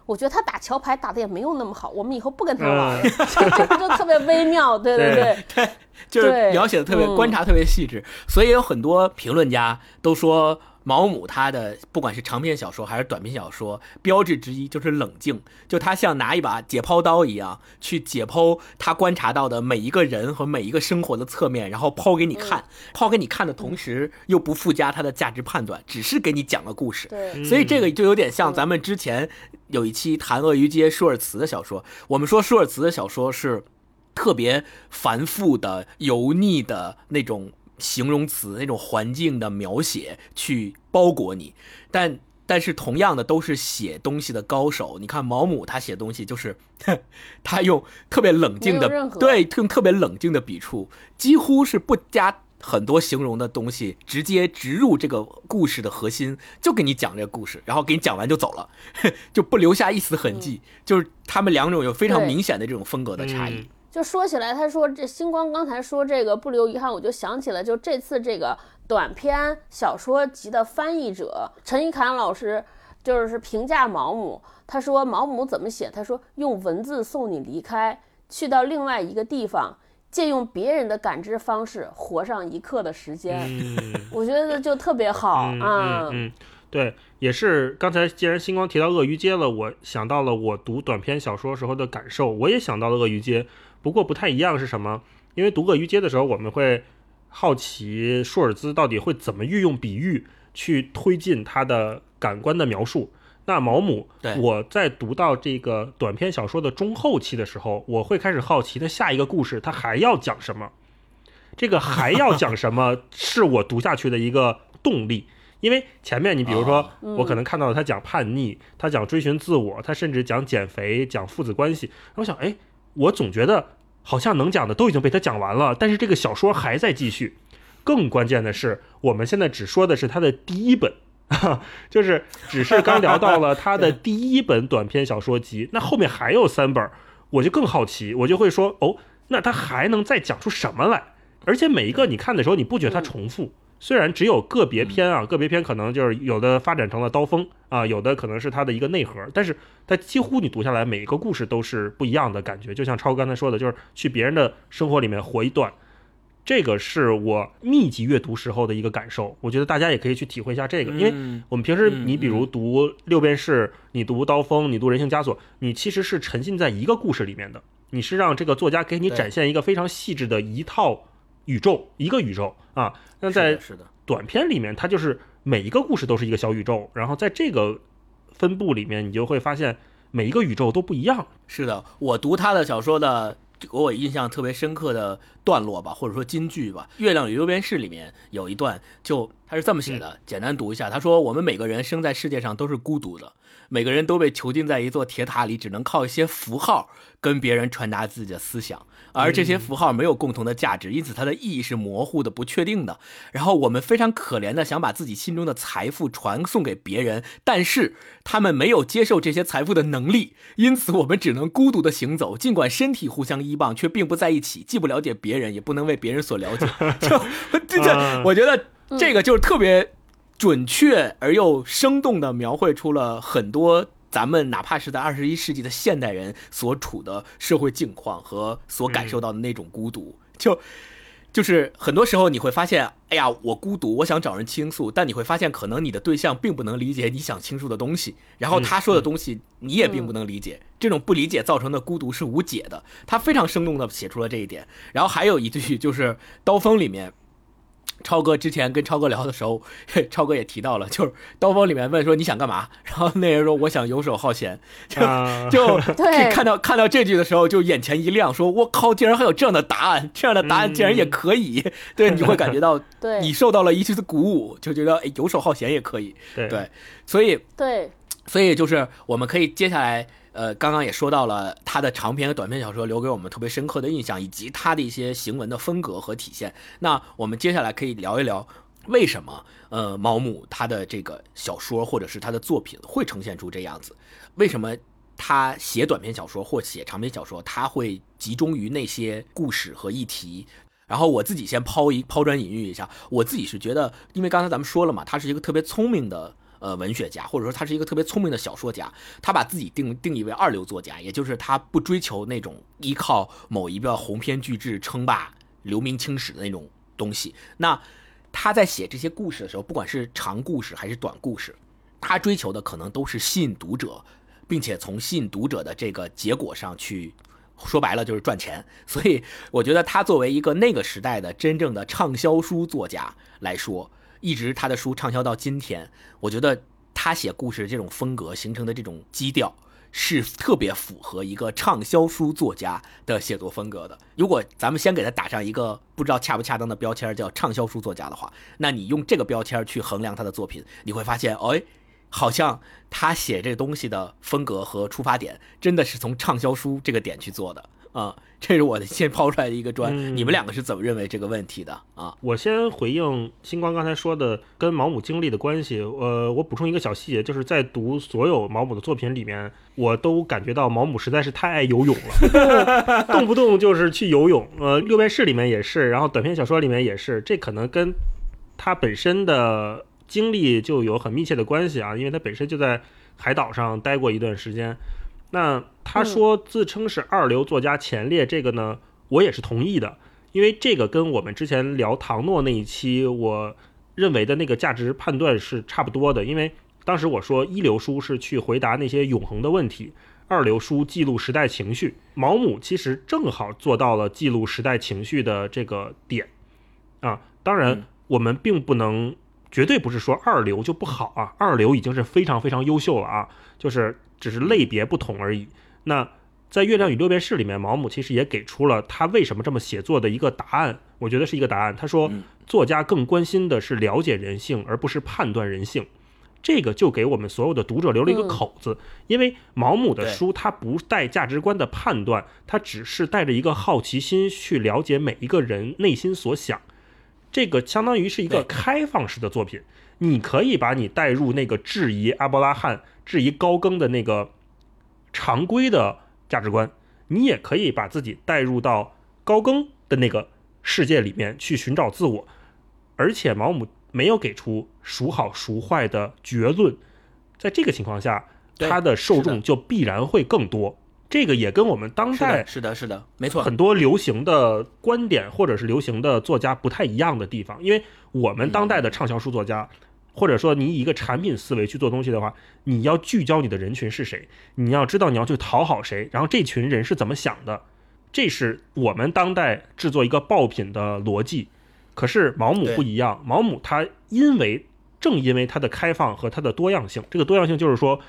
我觉得她打桥牌打的也没有那么好，我们以后不跟她玩了，就 (laughs) 就特别微妙，对对对，对。(laughs) 就是描写的特别，嗯。观察特别细致，所以有很多评论家都说毛姆他的不管是长篇小说还是短篇小说，标志之一就是冷静，就他像拿一把解剖刀一样去解剖他观察到的每一个人和每一个生活的侧面，然后抛给你看，抛给你看的同时又不附加他的价值判断，只是给你讲个故事。对，所以这个就有点像咱们之前有一期谈鳄鱼街舒尔茨的小说，我们说舒尔茨的小说是特别繁复的、油腻的那种形容词、那种环境的描写去包裹你，但但是同样的都是写东西的高手。你看毛姆他写东西就是，(laughs) 他用特别冷静的对，用特别冷静的笔触，几乎是不加。很多形容的东西直接植入这个故事的核心，就给你讲这个故事，然后给你讲完就走了，(laughs) 就不留下一丝痕迹。就是他们两种有非常明显的这种风格的差异。嗯就说起来，他说这星光刚才说这个不留遗憾，我就想起了就这次这个短篇小说集的翻译者陈一侃老师，就是评价毛姆，他说毛姆怎么写？他说用文字送你离开，去到另外一个地方，借用别人的感知方式活上一刻的时间。嗯我觉得就特别好嗯啊。嗯嗯，对，也是刚才既然星光提到鳄鱼街了，我想到了我读短篇小说时候的感受，我也想到了鳄鱼街，不过不太一样是什么？因为读鳄鱼街的时候，我们会好奇舒尔兹到底会怎么运用比喻去推进他的感官的描述。那毛姆对，我在读到这个短篇小说的中后期的时候，我会开始好奇他下一个故事他还要讲什么。这个还要讲什么，(laughs) 是我读下去的一个动力。因为前面你比如说哦，我可能看到了他讲叛逆，他讲追寻自我，他甚至讲减肥，讲父子关系。我想，哎，我总觉得好像能讲的都已经被他讲完了，但是这个小说还在继续。更关键的是，我们现在只说的是他的第一本，就是只是刚聊到了他的第一本短篇小说集，那后面还有三本，我就更好奇，我就会说，哦，那他还能再讲出什么来？而且每一个你看的时候，你不觉得它重复。虽然只有个别篇啊，个别篇可能就是有的发展成了刀锋啊，有的可能是它的一个内核，但是它几乎你读下来每一个故事都是不一样的感觉。就像超刚才说的，就是去别人的生活里面活一段，这个是我密集阅读时候的一个感受。我觉得大家也可以去体会一下这个，因为嗯我们平时嗯你比如读六便士，你读刀锋，你读人性枷锁，你其实是沉浸在一个故事里面的，你是让这个作家给你展现一个非常细致的一套宇宙，一个宇宙啊。那在是的，短片里面，它就是每一个故事都是一个小宇宙，然后在这个分布里面，你就会发现每一个宇宙都不一样。是的，我读他的小说的，给我印象特别深刻的段落吧，或者说金句吧，《月亮与六便士》里面有一段，就他是这么写的，简单读一下。他说：“我们每个人生在世界上都是孤独的，每个人都被囚禁在一座铁塔里，只能靠一些符号跟别人传达自己的思想。”而这些符号没有共同的价值，因此它的意义是模糊的、不确定的。然后我们非常可怜的想把自己心中的财富传送给别人，但是他们没有接受这些财富的能力，因此我们只能孤独的行走。尽管身体互相依傍，却并不在一起，既不了解别人，也不能为别人所了解。(laughs) 就这这，(laughs) 嗯我觉得这个就是特别准确而又生动的描绘出了很多。咱们哪怕是在二十一世纪的现代人所处的社会境况和所感受到的那种孤独，就就是很多时候你会发现，哎呀，我孤独，我想找人倾诉，但你会发现，可能你的对象并不能理解你想倾诉的东西，然后他说的东西你也并不能理解，这种不理解造成的孤独是无解的。他非常生动的写出了这一点。然后还有一句就是《刀锋》里面。超哥之前跟超哥聊的时候，(laughs) 超哥也提到了，就是《刀锋》里面问说你想干嘛，然后那人说我想游手好闲，(laughs) 就、啊。就 (laughs) 对。看到看到这句的时候，就眼前一亮，说我靠，竟然还有这样的答案，这样的答案竟然也可以，对，你会感觉到对。你受到了一丝鼓舞，就觉得哎游手好闲也可以，对。对，所以对，所以就是我们可以接下来，呃，刚刚也说到了他的长篇和短篇小说留给我们特别深刻的印象，以及他的一些行文的风格和体现。那我们接下来可以聊一聊为什么，呃，毛姆他的这个小说或者是他的作品会呈现出这样子？为什么他写短篇小说或写长篇小说，他会集中于那些故事和议题？然后我自己先抛一抛砖引玉一下，我自己是觉得，因为刚才咱们说了嘛，他是一个特别聪明的呃文学家，或者说他是一个特别聪明的小说家，他把自己定定义为二流作家，也就是他不追求那种依靠某一个鸿篇巨制称霸、留名青史的那种东西。那他在写这些故事的时候，不管是长故事还是短故事，他追求的可能都是吸引读者，并且从吸引读者的这个结果上去，说白了就是赚钱。所以我觉得他作为一个那个时代的真正的畅销书作家来说，一直他的书畅销到今天，我觉得他写故事这种风格形成的这种基调。是特别符合一个畅销书作家的写作风格的。如果咱们先给他打上一个不知道恰不恰当的标签，叫畅销书作家的话，那你用这个标签去衡量他的作品，你会发现，哎，好像他写这东西的风格和出发点真的是从畅销书这个点去做的。啊，这是我的先抛出来的一个砖，你们两个是怎么认为这个问题的啊？我先回应星光刚才说的跟毛姆经历的关系。呃，我补充一个小细节，就是在读所有毛姆的作品里面，我都感觉到毛姆实在是太爱游泳了，(laughs) 动不动就是去游泳。呃，六便士里面也是，然后短篇小说里面也是，这可能跟他本身的经历就有很密切的关系啊，因为他本身就在海岛上待过一段时间。那他说自称是二流作家前列，这个呢，我也是同意的，因为这个跟我们之前聊唐诺那一期，我认为的那个价值判断是差不多的。因为当时我说一流书是去回答那些永恒的问题，二流书记录时代情绪。毛姆其实正好做到了记录时代情绪的这个点啊。当然，我们并不能绝对不是说二流就不好啊，二流已经是非常非常优秀了啊，就是。只是类别不同而已。那在《月亮与六便士》里面，毛姆其实也给出了他为什么这么写作的一个答案。我觉得是一个答案。他说，作家更关心的是了解人性，而不是判断人性。这个就给我们所有的读者留了一个口子。因为毛姆的书，他不带价值观的判断，他只是带着一个好奇心去了解每一个人内心所想。这个相当于是一个开放式的作品。你可以把你带入那个质疑阿伯拉罕。质疑高更的那个常规的价值观，你也可以把自己带入到高更的那个世界里面去寻找自我，而且毛姆没有给出孰好孰坏的结论，在这个情况下，他的受众就必然会更多。这个也跟我们当代是的，是的，没错，很多流行的观点或者是流行的作家不太一样的地方，因为我们当代的畅销书作家。或者说，你以一个产品思维去做东西的话，你要聚焦你的人群是谁，你要知道你要去讨好谁，然后这群人是怎么想的，这是我们当代制作一个爆品的逻辑。可是毛姆不一样，毛姆他因为正因为他的开放和他的多样性，这个多样性就是说，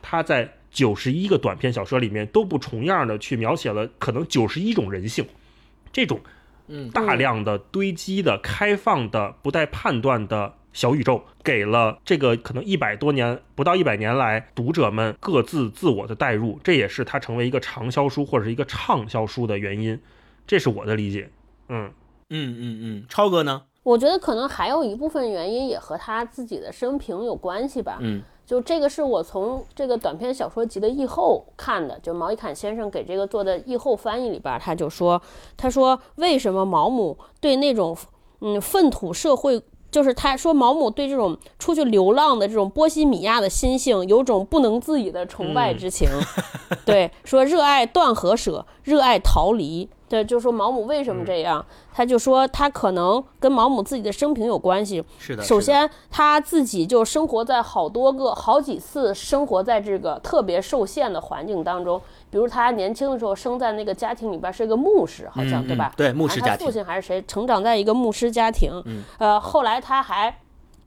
他在九十一个短篇小说里面都不重样的去描写了可能九十一种人性，这种嗯大量的堆积的开放的不带判断的。小宇宙给了这个可能一百多年不到一百年来读者们各自自我的代入，这也是它成为一个畅销书或者是一个畅销书的原因，这是我的理解。嗯嗯嗯嗯，超哥呢？我觉得可能还有一部分原因也和他自己的生平有关系吧。嗯，就这个是我从这个短篇小说集的译后看的，就毛一侃先生给这个做的译后翻译里边，他就说，他说为什么毛姆对那种嗯粪土社会。就是他说，毛姆对这种出去流浪的这种波西米亚的心性有种不能自已的崇拜之情，对，说热爱断和舍，热爱逃离。对，就说毛姆为什么这样？他就说他可能跟毛姆自己的生平有关系。是的，首先他自己就生活在好多个、好几次生活在这个特别受限的环境当中。比如他年轻的时候生在那个家庭里边是一个牧师，好像对吧？对，牧师家庭。他父亲还是谁？成长在一个牧师家庭。嗯呃，后来他还。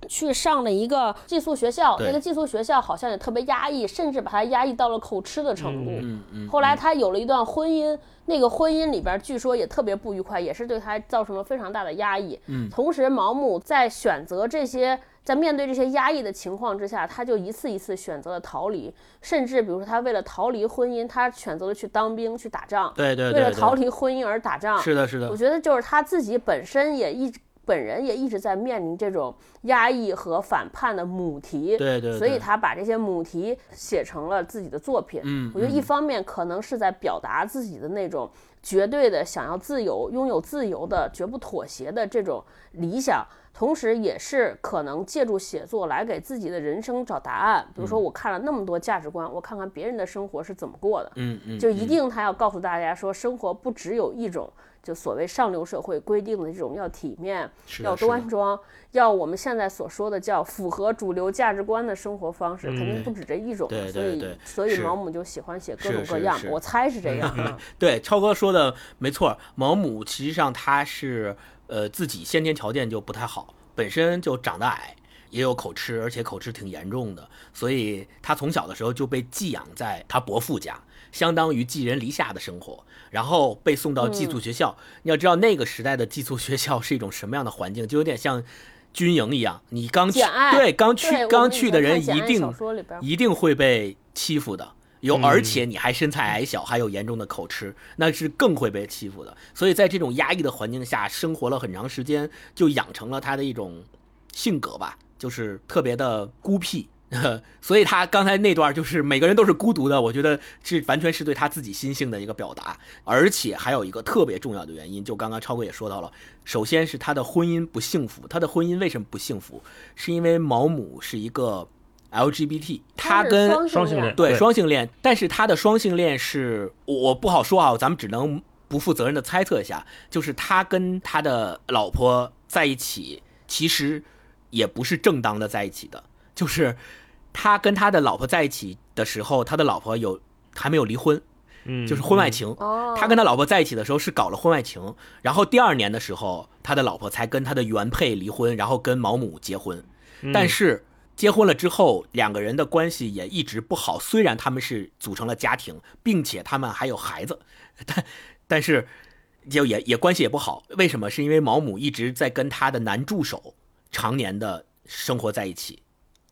去上了一个寄宿学校，那个寄宿学校好像也特别压抑，甚至把他压抑到了口吃的程度。嗯嗯。后来他有了一段婚姻，那个婚姻里边据说也特别不愉快，也是对他造成了非常大的压抑。嗯。同时，毛姆在选择这些，在面对这些压抑的情况之下，他就一次一次选择了逃离，甚至比如说他为了逃离婚姻，他选择了去当兵去打仗。对对对。为了逃离婚姻而打仗。是的，是的。我觉得就是他自己本身也一直。本人也一直在面临这种压抑和反叛的母题，对对，所以他把这些母题写成了自己的作品。嗯，我觉得一方面可能是在表达自己的那种绝对的想要自由、拥有自由的、绝不妥协的这种理想，同时也是可能借助写作来给自己的人生找答案。比如说，我看了那么多价值观，我看看别人的生活是怎么过的，嗯嗯，就一定他要告诉大家说，生活不只有一种。就所谓上流社会规定的这种要体面、要端庄、要我们现在所说的叫符合主流价值观的生活方式，肯定不止这一种。所以，所以毛姆就喜欢写各种各样。我猜是这样。对，超哥说的没错。毛姆实际上他是呃自己先天条件就不太好，本身就长得矮，也有口吃，而且口吃挺严重的，所以他从小的时候就被寄养在他伯父家。相当于寄人篱下的生活，然后被送到寄宿学校。你要知道那个时代的寄宿学校是一种什么样的环境，就有点像军营一样。你刚去，对，刚去刚去的人一定一定会被欺负的。有，而且你还身材矮小，还有严重的口吃，那是更会被欺负的。所以在这种压抑的环境下生活了很长时间，就养成了他的一种性格吧，就是特别的孤僻。(laughs) 所以他刚才那段就是每个人都是孤独的，我觉得是完全是对他自己心性的一个表达，而且还有一个特别重要的原因，就刚刚超哥也说到了，首先是他的婚姻不幸福，他的婚姻为什么不幸福？是因为毛姆是一个 LGBT，他跟双性恋对双性恋，但是他的双性恋是我不好说啊，咱们只能不负责任的猜测一下，就是他跟他的老婆在一起，其实也不是正当的在一起的，就是。他跟他的老婆在一起的时候，他的老婆有还没有离婚，嗯，就是婚外情。他跟他老婆在一起的时候是搞了婚外情，然后第二年的时候，他的老婆才跟他的原配离婚，然后跟毛姆结婚。但是结婚了之后，两个人的关系也一直不好。虽然他们是组成了家庭，并且他们还有孩子，(laughs) 但但是就也也关系也不好。为什么？是因为毛姆一直在跟他的男助手常年的生活在一起，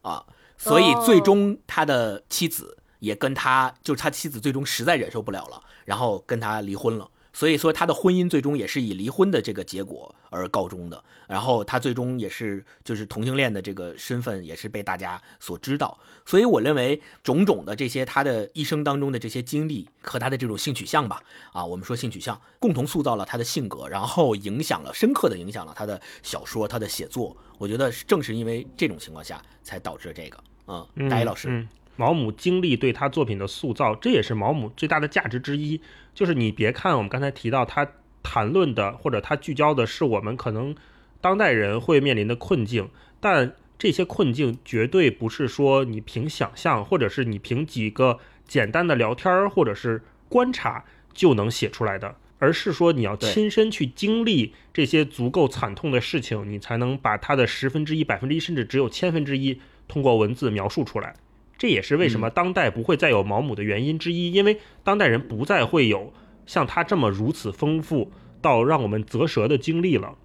啊。所以最终他的妻子也跟他，就是他妻子最终实在忍受不了了，然后跟他离婚了。所以说他的婚姻最终也是以离婚的这个结果而告终的。然后他最终也是就是同性恋的这个身份也是被大家所知道。所以我认为种种的这些他的一生当中的这些经历和他的这种性取向吧，啊，我们说性取向共同塑造了他的性格，然后影响了深刻的影响了他的小说，他的写作。我觉得正是因为这种情况下才导致这个。嗯，大一老师，毛姆经历对他作品的塑造，这也是毛姆最大的价值之一。就是你别看我们刚才提到他谈论的或者他聚焦的是我们可能当代人会面临的困境，但这些困境绝对不是说你凭想象或者是你凭几个简单的聊天或者是观察就能写出来的，而是说你要亲身去经历这些足够惨痛的事情，你才能把它的十分之一、百分之一，甚至只有千分之一。通过文字描述出来，这也是为什么当代不会再有毛姆的原因之一。因为当代人不再会有像他这么如此丰富到让我们啧舌的经历了。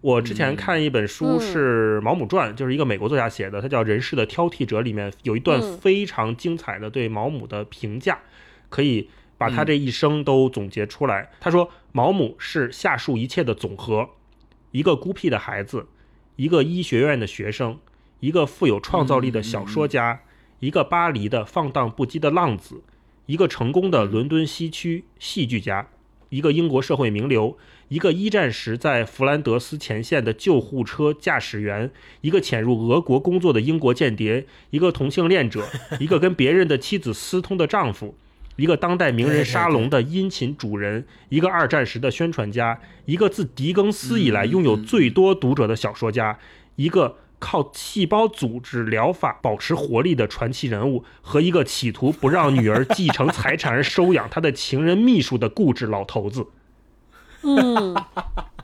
我之前看一本书是《毛姆传》，就是一个美国作家写的，他叫《人世的挑剔者》，里面有一段非常精彩的对毛姆的评价，可以把他这一生都总结出来。他说：“毛姆是下述一切的总和，一个孤僻的孩子，一个医学院的学生。”一个富有创造力的小说家，一个巴黎的放荡不羁的浪子，一个成功的伦敦西区戏剧家，一个英国社会名流，一个一战时在弗兰德斯前线的救护车驾驶员，一个潜入俄国工作的英国间谍，一个同性恋者，一个跟别人的妻子私通的丈夫，一个当代名人沙龙的殷勤主人，一个二战时的宣传家，一个自狄更斯以来拥有最多读者的小说家，一个。靠细胞组织疗法保持活力的传奇人物，和一个企图不让女儿继承财产而收养他的情人秘书的固执老头子。(laughs)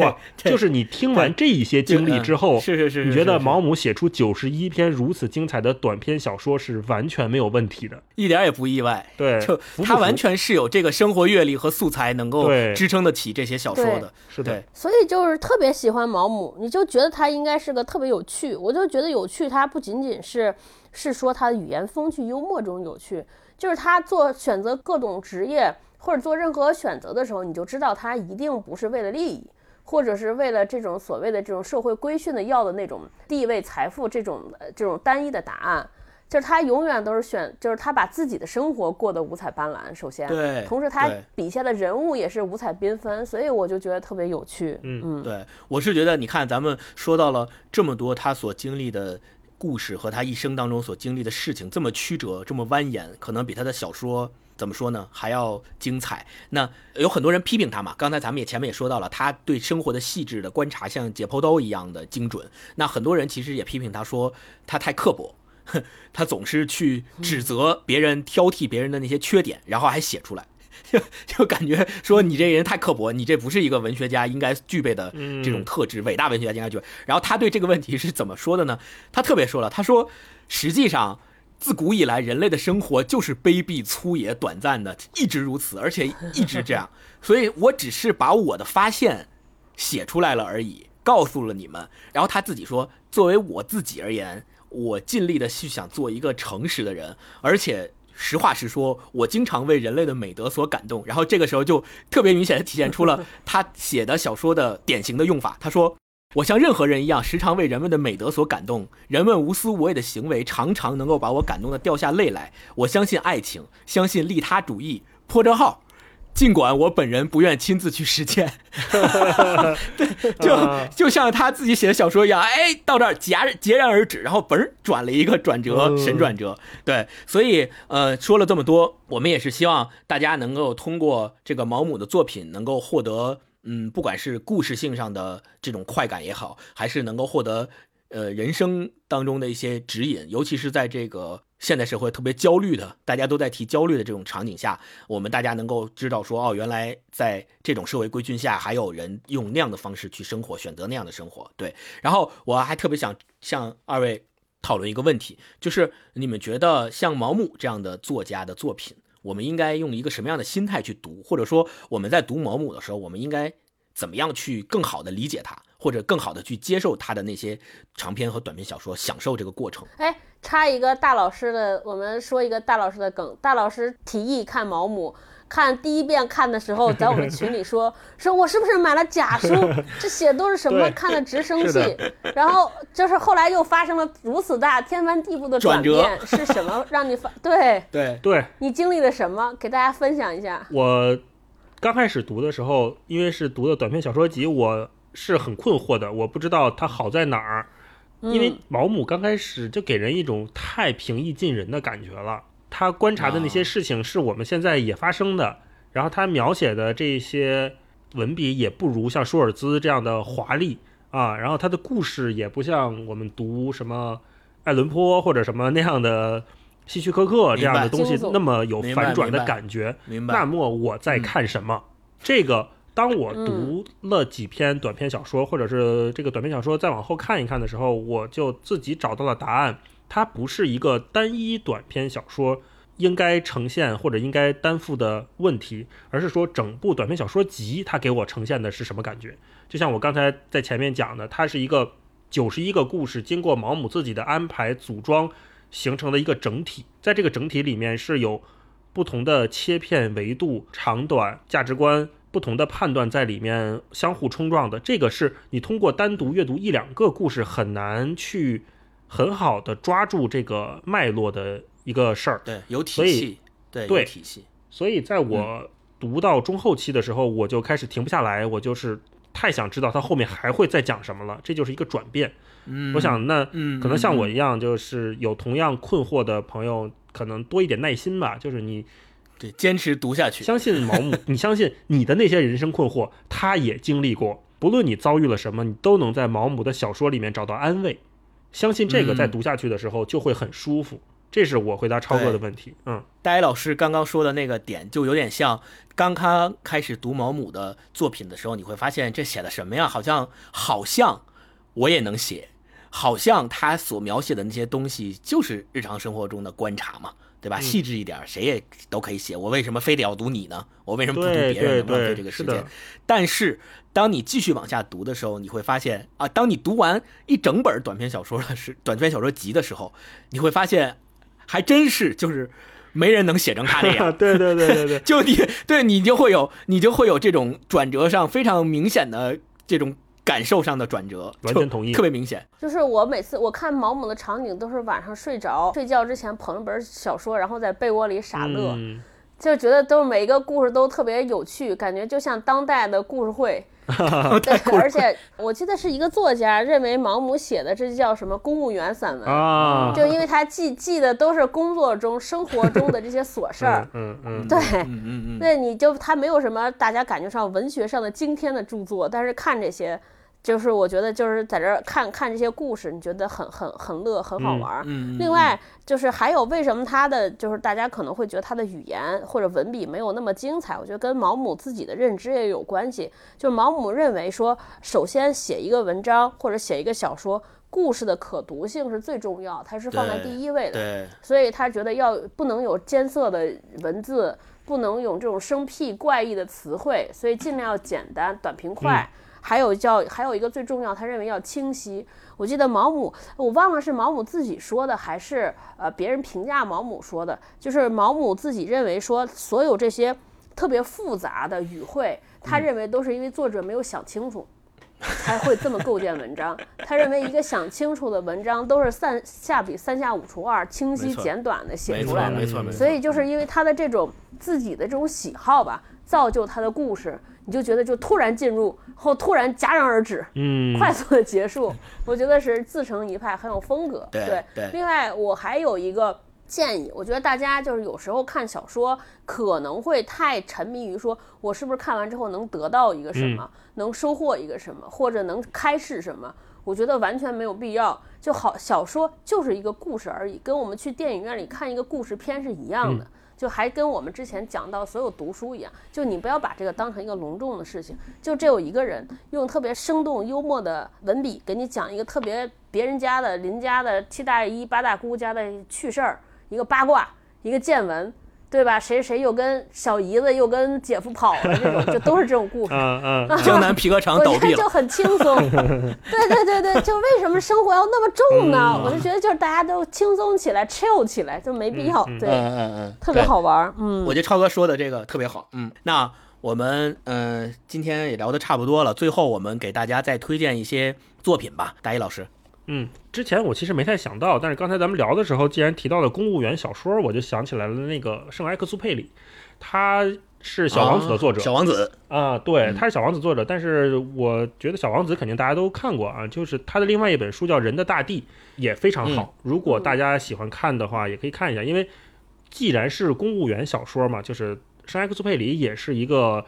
哇，就是你听完这一些经历之后，是是是，你觉得毛姆写出九十一篇如此精彩的短篇小说是完全没有问题的，一点也不意外。对，就他完全是有这个生活阅历和素材能够支撑得起这些小说的，是的。所以就是特别喜欢毛姆，你就觉得他应该是个特别有趣。我就觉得有趣，他不仅仅是是说他的语言风趣幽默中有趣，就是他做选择各种职业或者做任何选择的时候，你就知道他一定不是为了利益。或者是为了这种所谓的这种社会规训的要的那种地位、财富这种这种单一的答案，就是他永远都是选，就是他把自己的生活过得五彩斑斓。首先，对同时他笔下的人物也是五彩缤纷，所以我就觉得特别有趣。嗯嗯，对，我是觉得，你看咱们说到了这么多他所经历的故事和他一生当中所经历的事情，这么曲折，这么蜿蜒，可能比他的小说怎么说呢还要精彩。那有很多人批评他嘛，刚才咱们也前面也说到了，他对生活的细致的观察像解剖刀一样的精准。那很多人其实也批评他说他太刻薄。他总是去指责别人、挑剔别人的那些缺点，然后还写出来，就 (laughs) 就感觉说你这人太刻薄，你这不是一个文学家应该具备的这种特质，伟大文学家应该具备。然后他对这个问题是怎么说的呢？他特别说了，他说实际上。自古以来，人类的生活就是卑鄙、粗野、短暂的，一直如此，而且一直这样。所以我只是把我的发现写出来了而已，告诉了你们。然后他自己说，作为我自己而言，我尽力的去想做一个诚实的人，而且实话实说，我经常为人类的美德所感动。然后这个时候就特别明显的体现出了他写的小说的典型的用法。他说。我像任何人一样，时常为人们的美德所感动。人们无私无畏的行为，常常能够把我感动的掉下泪来。我相信爱情，相信利他主义。破折号，尽管我本人不愿亲自去实践。(laughs) 对，就就像他自己写的小说一样，哎，到这儿戛然戛然而止，然后嘣儿转了一个转折，神转折。对，所以呃，说了这么多，我们也是希望大家能够通过这个毛姆的作品，能够获得。嗯，不管是故事性上的这种快感也好，还是能够获得呃人生当中的一些指引，尤其是在这个现代社会特别焦虑的，大家都在提焦虑的这种场景下，我们大家能够知道说，哦，原来在这种社会规训下，还有人用那样的方式去生活，选择那样的生活。对，然后我还特别想向二位讨论一个问题，就是你们觉得像毛姆这样的作家的作品？我们应该用一个什么样的心态去读，或者说我们在读毛姆的时候，我们应该怎么样去更好的理解他，或者更好的去接受他的那些长篇和短篇小说，享受这个过程。哎，插一个大老师的，我们说一个大老师的梗。大老师提议看毛姆，看第一遍看的时候，(laughs) 在我们群里说，说我是不是买了假书？(laughs) 这写都是什么？看了直生是气。然后就是后来又发生了如此大天翻地覆的转变，是什么让你发？对 (laughs) 对，对你经历了什么？给大家分享一下。我刚开始读的时候，因为是读的短篇小说集，我是很困惑的，我不知道它好在哪儿。因为嗯毛姆刚开始就给人一种太平易近人的感觉了，他观察的那些事情是我们现在也发生的，然后他描写的这些文笔也不如像舒尔兹这样的华丽啊，然后他的故事也不像我们读什么爱伦坡或者什么那样的希区柯克这样的东西那么有反转的感觉。明白。那么我在看什么？这个当我读了几篇短篇小说，或者是这个短篇小说再往后看一看的时候，我就自己找到了答案。它不是一个单一短篇小说应该呈现或者应该担负的问题，而是说整部短篇小说集它给我呈现的是什么感觉？就像我刚才在前面讲的，它是一个九十一个故事，经过毛姆自己的安排组装形成的一个整体，在这个整体里面是有不同的切片维度、长短、价值观、不同的判断在里面相互冲撞的。这个是你通过单独阅读一两个故事很难去很好的抓住这个脉络的一个事儿。对，有体系，对，对有体系。所以在我读到中后期的时候，我就开始停不下来，我就是太想知道他后面还会再讲什么了。这就是一个转变。嗯，我想，那嗯，可能像我嗯一样，就是有同样困惑的朋友，可能多一点耐心吧。就是你对坚持读下去。相信毛姆，(laughs) 你相信你的那些人生困惑，他也经历过。不论你遭遇了什么，你都能在毛姆的小说里面找到安慰。相信这个，嗯在读下去的时候就会很舒服。这是我回答超哥的问题。嗯，大一老师刚刚说的那个点，就有点像刚刚开始读毛姆的作品的时候，你会发现这写的什么呀？好像好像我也能写，好像他所描写的那些东西就是日常生活中的观察嘛，对吧？嗯细致一点，谁也都可以写。我为什么非得要读你呢？我为什么不读别人浪费对这个时间。但是当你继续往下读的时候，你会发现啊，当你读完一整本短篇小说的时，短篇小说集的时候，你会发现，还真是就是没人能写成他那样。(laughs) 对对对对对，(laughs) 就你对你就会有你就会有这种转折上非常明显的这种感受上的转折，完全同意。特别明显。就是我每次我看毛姆的场景都是晚上睡着，睡觉之前捧一本小说，然后在被窝里傻乐，嗯。就觉得都每一个故事都特别有趣，感觉就像当代的故事会。(laughs) 对，(laughs) 而且我记得是一个作家认为毛姆写的这叫什么公务员散文，啊，就因为他记记的都是工作中、生活中的这些琐事儿。嗯嗯。嗯，对，嗯嗯嗯，那你就他没有什么大家感觉上文学上的惊天的著作，但是看这些，就是我觉得就是在这儿看看这些故事，你觉得很很很乐，很好玩儿。嗯嗯另外就是还有为什么他的就是大家可能会觉得他的语言或者文笔没有那么精彩，我觉得跟毛姆自己的认知也有关系。就是毛姆认为说，首先写一个文章或者写一个小说，故事的可读性是最重要，它是放在第一位的。对，所以他觉得要不能有艰涩的文字，不能有这种生僻怪异的词汇，所以尽量要简单、短平快。还有叫还有一个最重要，他认为要清晰。我记得毛姆，我忘了是毛姆自己说的，还是呃别人评价毛姆说的，就是毛姆自己认为说，所有这些特别复杂的语汇，他认为都是因为作者没有想清楚。才会这么构建文章。(laughs) 他认为一个想清楚的文章都是三下笔三下五除二，清晰简短的写出来的。没错没错。所以就是因为他的这种自己的这种喜好吧，造就他的故事，你就觉得就突然进入后突然戛然而止，嗯，快速的结束，(laughs) 我觉得是自成一派，很有风格。对对另外我还有一个。建议，我觉得大家就是有时候看小说可能会太沉迷于说，我是不是看完之后能得到一个什么，能收获一个什么，或者能开示什么。我觉得完全没有必要。就好，小说就是一个故事而已，跟我们去电影院里看一个故事片是一样的。就还跟我们之前讲到所有读书一样，就你不要把这个当成一个隆重的事情。就只有一个人用特别生动幽默的文笔给你讲一个特别别人家的邻家的七大姨八大姑家的趣事儿，一个八卦，一个见闻，对吧？谁谁又跟小姨子又跟姐夫跑了，这种就都是这种故事。嗯嗯，江南皮革厂我倒闭了，就很轻松，对对对对，就为什么生活要那么重呢？嗯我就觉得就是大家都轻松起来，chill 起来，就没必要，对，嗯嗯嗯，特别好玩，嗯。我觉得超哥说的这个特别好，嗯，那我们嗯、呃今天也聊的差不多了，最后我们给大家再推荐一些作品吧，大一老师。嗯，之前我其实没太想到，但是刚才咱们聊的时候，既然提到了公务员小说，我就想起来了那个圣埃克苏佩里，他是小王子的作者。啊小王子，啊，对，嗯。他是小王子作者，但是我觉得小王子肯定大家都看过啊，就是他的另外一本书叫《人的大地》，也非常好。如果大家喜欢看的话，也可以看一下，因为既然是公务员小说嘛，就是圣埃克苏佩里也是一个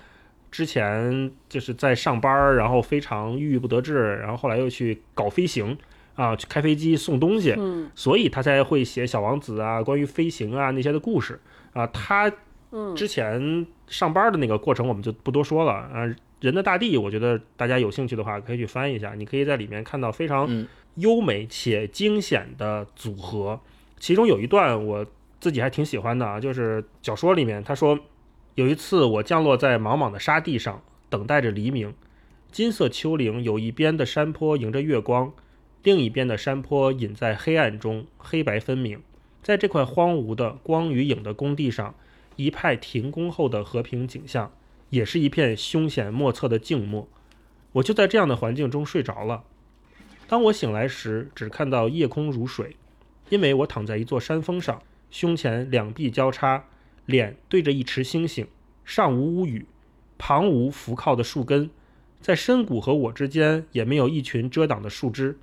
之前就是在上班儿，然后非常郁郁不得志，然后后来又去搞飞行啊，去开飞机送东西，嗯所以他才会写小王子啊，关于飞行啊那些的故事啊。他嗯之前上班的那个过程我们就不多说了啊。人的大地，我觉得大家有兴趣的话可以去翻一下，你可以在里面看到非常嗯优美且惊险的组合。其中有一段我自己还挺喜欢的啊，就是小说里面他说，有一次我降落在茫茫的沙地上，等待着黎明。金色丘陵有一边的山坡迎着月光，另一边的山坡隐在黑暗中，黑白分明。在这块荒芜的光与影的工地上，一派停工后的和平景象，也是一片凶险莫测的静默。我就在这样的环境中睡着了。当我醒来时，只看到夜空如水，因为我躺在一座山峰上，胸前两臂交叉，脸对着一池星星，上无屋宇，旁无扶靠的树根，在深谷和我之间也没有一群遮挡的树枝。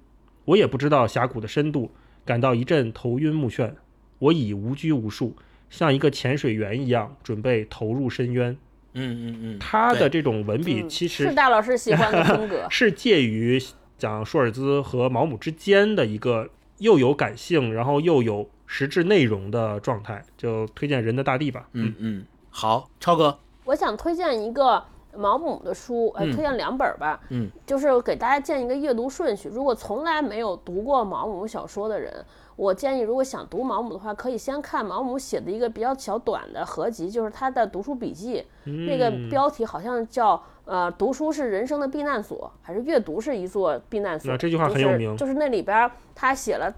我也不知道峡谷的深度，感到一阵头晕目眩。我已无拘无束，像一个潜水员一样，准备投入深渊。嗯嗯嗯，他的这种文笔嗯其实是大老师喜欢的风格，(laughs) 是介于讲舒尔兹和毛姆之间的一个又有感性，然后又有实质内容的状态。就推荐《人的大地》吧。嗯嗯，好，超哥，我想推荐一个毛姆的书，呃，嗯推荐两本儿吧。嗯，就是给大家建一个阅读顺序。如果从来没有读过毛姆小说的人，我建议如果想读毛姆的话，可以先看毛姆写的一个比较小短的合集，就是他的读书笔记。那个嗯标题好像叫呃，读书是人生的避难所，还是阅读是一座避难所？那这句话很有名就是。就是那里边儿他写了，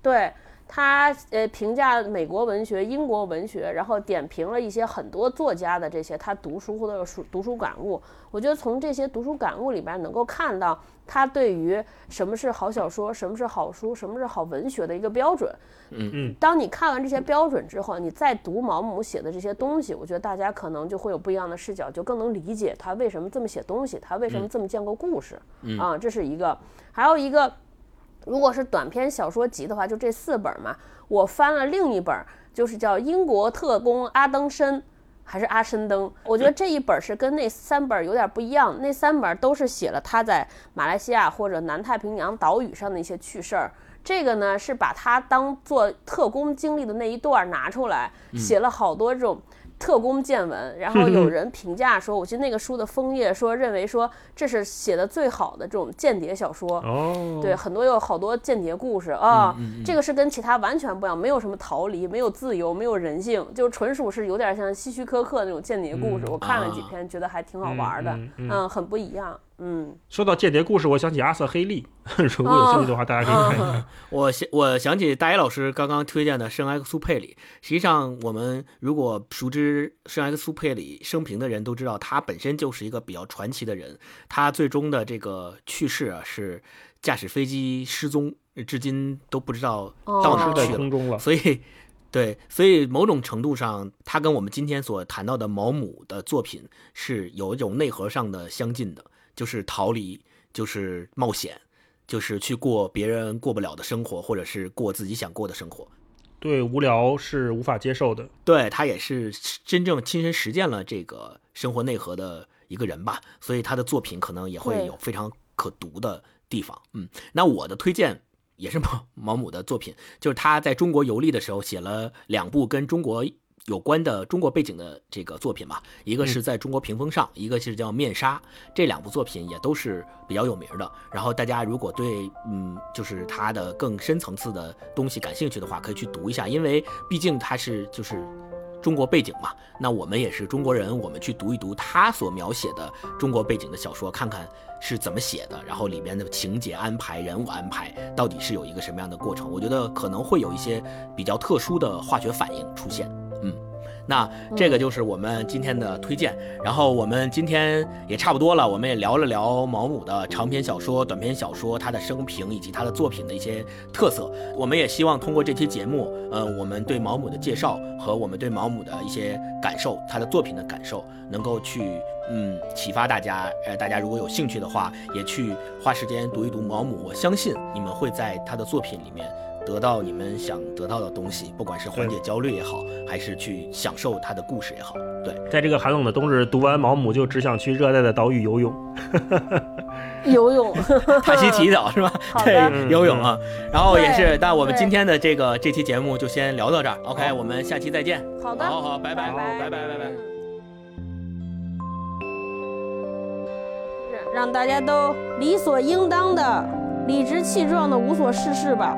对他呃评价美国文学、英国文学，然后点评了一些很多作家的这些他读书或者书读书感悟。我觉得从这些读书感悟里边能够看到他对于什么是好小说、什么是好书、什么是好文学的一个标准。嗯嗯。当你看完这些标准之后，你再读毛姆写的这些东西，我觉得大家可能就会有不一样的视角，就更能理解他为什么这么写东西，他为什么这么建构故事。嗯啊，这是一个，还有一个。如果是短篇小说集的话，就这四本嘛。我翻了另一本，就是叫《英国特工阿登申》，还是阿申登？我觉得这一本是跟那三本有点不一样。那三本都是写了他在马来西亚或者南太平洋岛屿上的一些趣事儿。这个呢，是把他当做特工经历的那一段拿出来，写了好多这种。特工见闻，然后有人评价说，我记得那个书的封页说，认为说这是写的最好的这种间谍小说。哦，对，很多有好多间谍故事啊，这个是跟其他完全不一样，没有什么逃离，没有自由，没有人性，就纯属是有点像希区柯克那种间谍故事。我看了几篇，觉得还挺好玩的，嗯，很不一样。嗯，说到间谍故事，我想起阿瑟·黑利，(laughs) 如果有兴趣的话，大家可以看一看。(laughs) 我想，我想起大一老师刚刚推荐的《圣埃克苏佩里》。实际上，我们如果熟知圣埃克苏佩里生平的人都知道，他本身就是一个比较传奇的人。他最终的这个去世啊，是驾驶飞机失踪，至今都不知道到哪去了。所以，对，所以某种程度上，他跟我们今天所谈到的毛姆的作品是有一种内核上的相近的。就是逃离，就是冒险，就是去过别人过不了的生活，或者是过自己想过的生活。对，无聊是无法接受的。对他也是真正亲身实践了这个生活内核的一个人吧，所以他的作品可能也会有非常可读的地方。嗯，那我的推荐也是毛毛姆的作品，就是他在中国游历的时候写了两部跟中国。有关的中国背景的这个作品嘛，一个是在中国屏风上，一个是叫面纱，这两部作品也都是比较有名的。然后大家如果对嗯，就是它的更深层次的东西感兴趣的话，可以去读一下，因为毕竟它是就是中国背景嘛。那我们也是中国人，我们去读一读他所描写的中国背景的小说，看看是怎么写的，然后里面的情节安排、人物安排到底是有一个什么样的过程，我觉得可能会有一些比较特殊的化学反应出现。那这个就是我们今天的推荐。然后我们今天也差不多了，我们也聊了聊毛姆的长篇小说、短篇小说，他的生平以及他的作品的一些特色。我们也希望通过这期节目，呃，我们对毛姆的介绍和我们对毛姆的一些感受，他的作品的感受，能够去嗯启发大家。呃，大家如果有兴趣的话，也去花时间读一读毛姆。我相信你们会在他的作品里面。得到你们想得到的东西，不管是缓解焦虑也好，还是去享受他的故事也好，对，在这个寒冷的冬日，读完毛姆就只想去热带的岛屿游泳，(laughs) 游泳，(laughs) 塔希提岛是吧？(laughs) 对，游泳啊。然后也是，那我们今天的这个这期节目就先聊到这儿，OK，我们下期再见。好的，好好，拜拜，拜拜，拜拜。让大家都理所应当的、理直气壮的无所事事吧。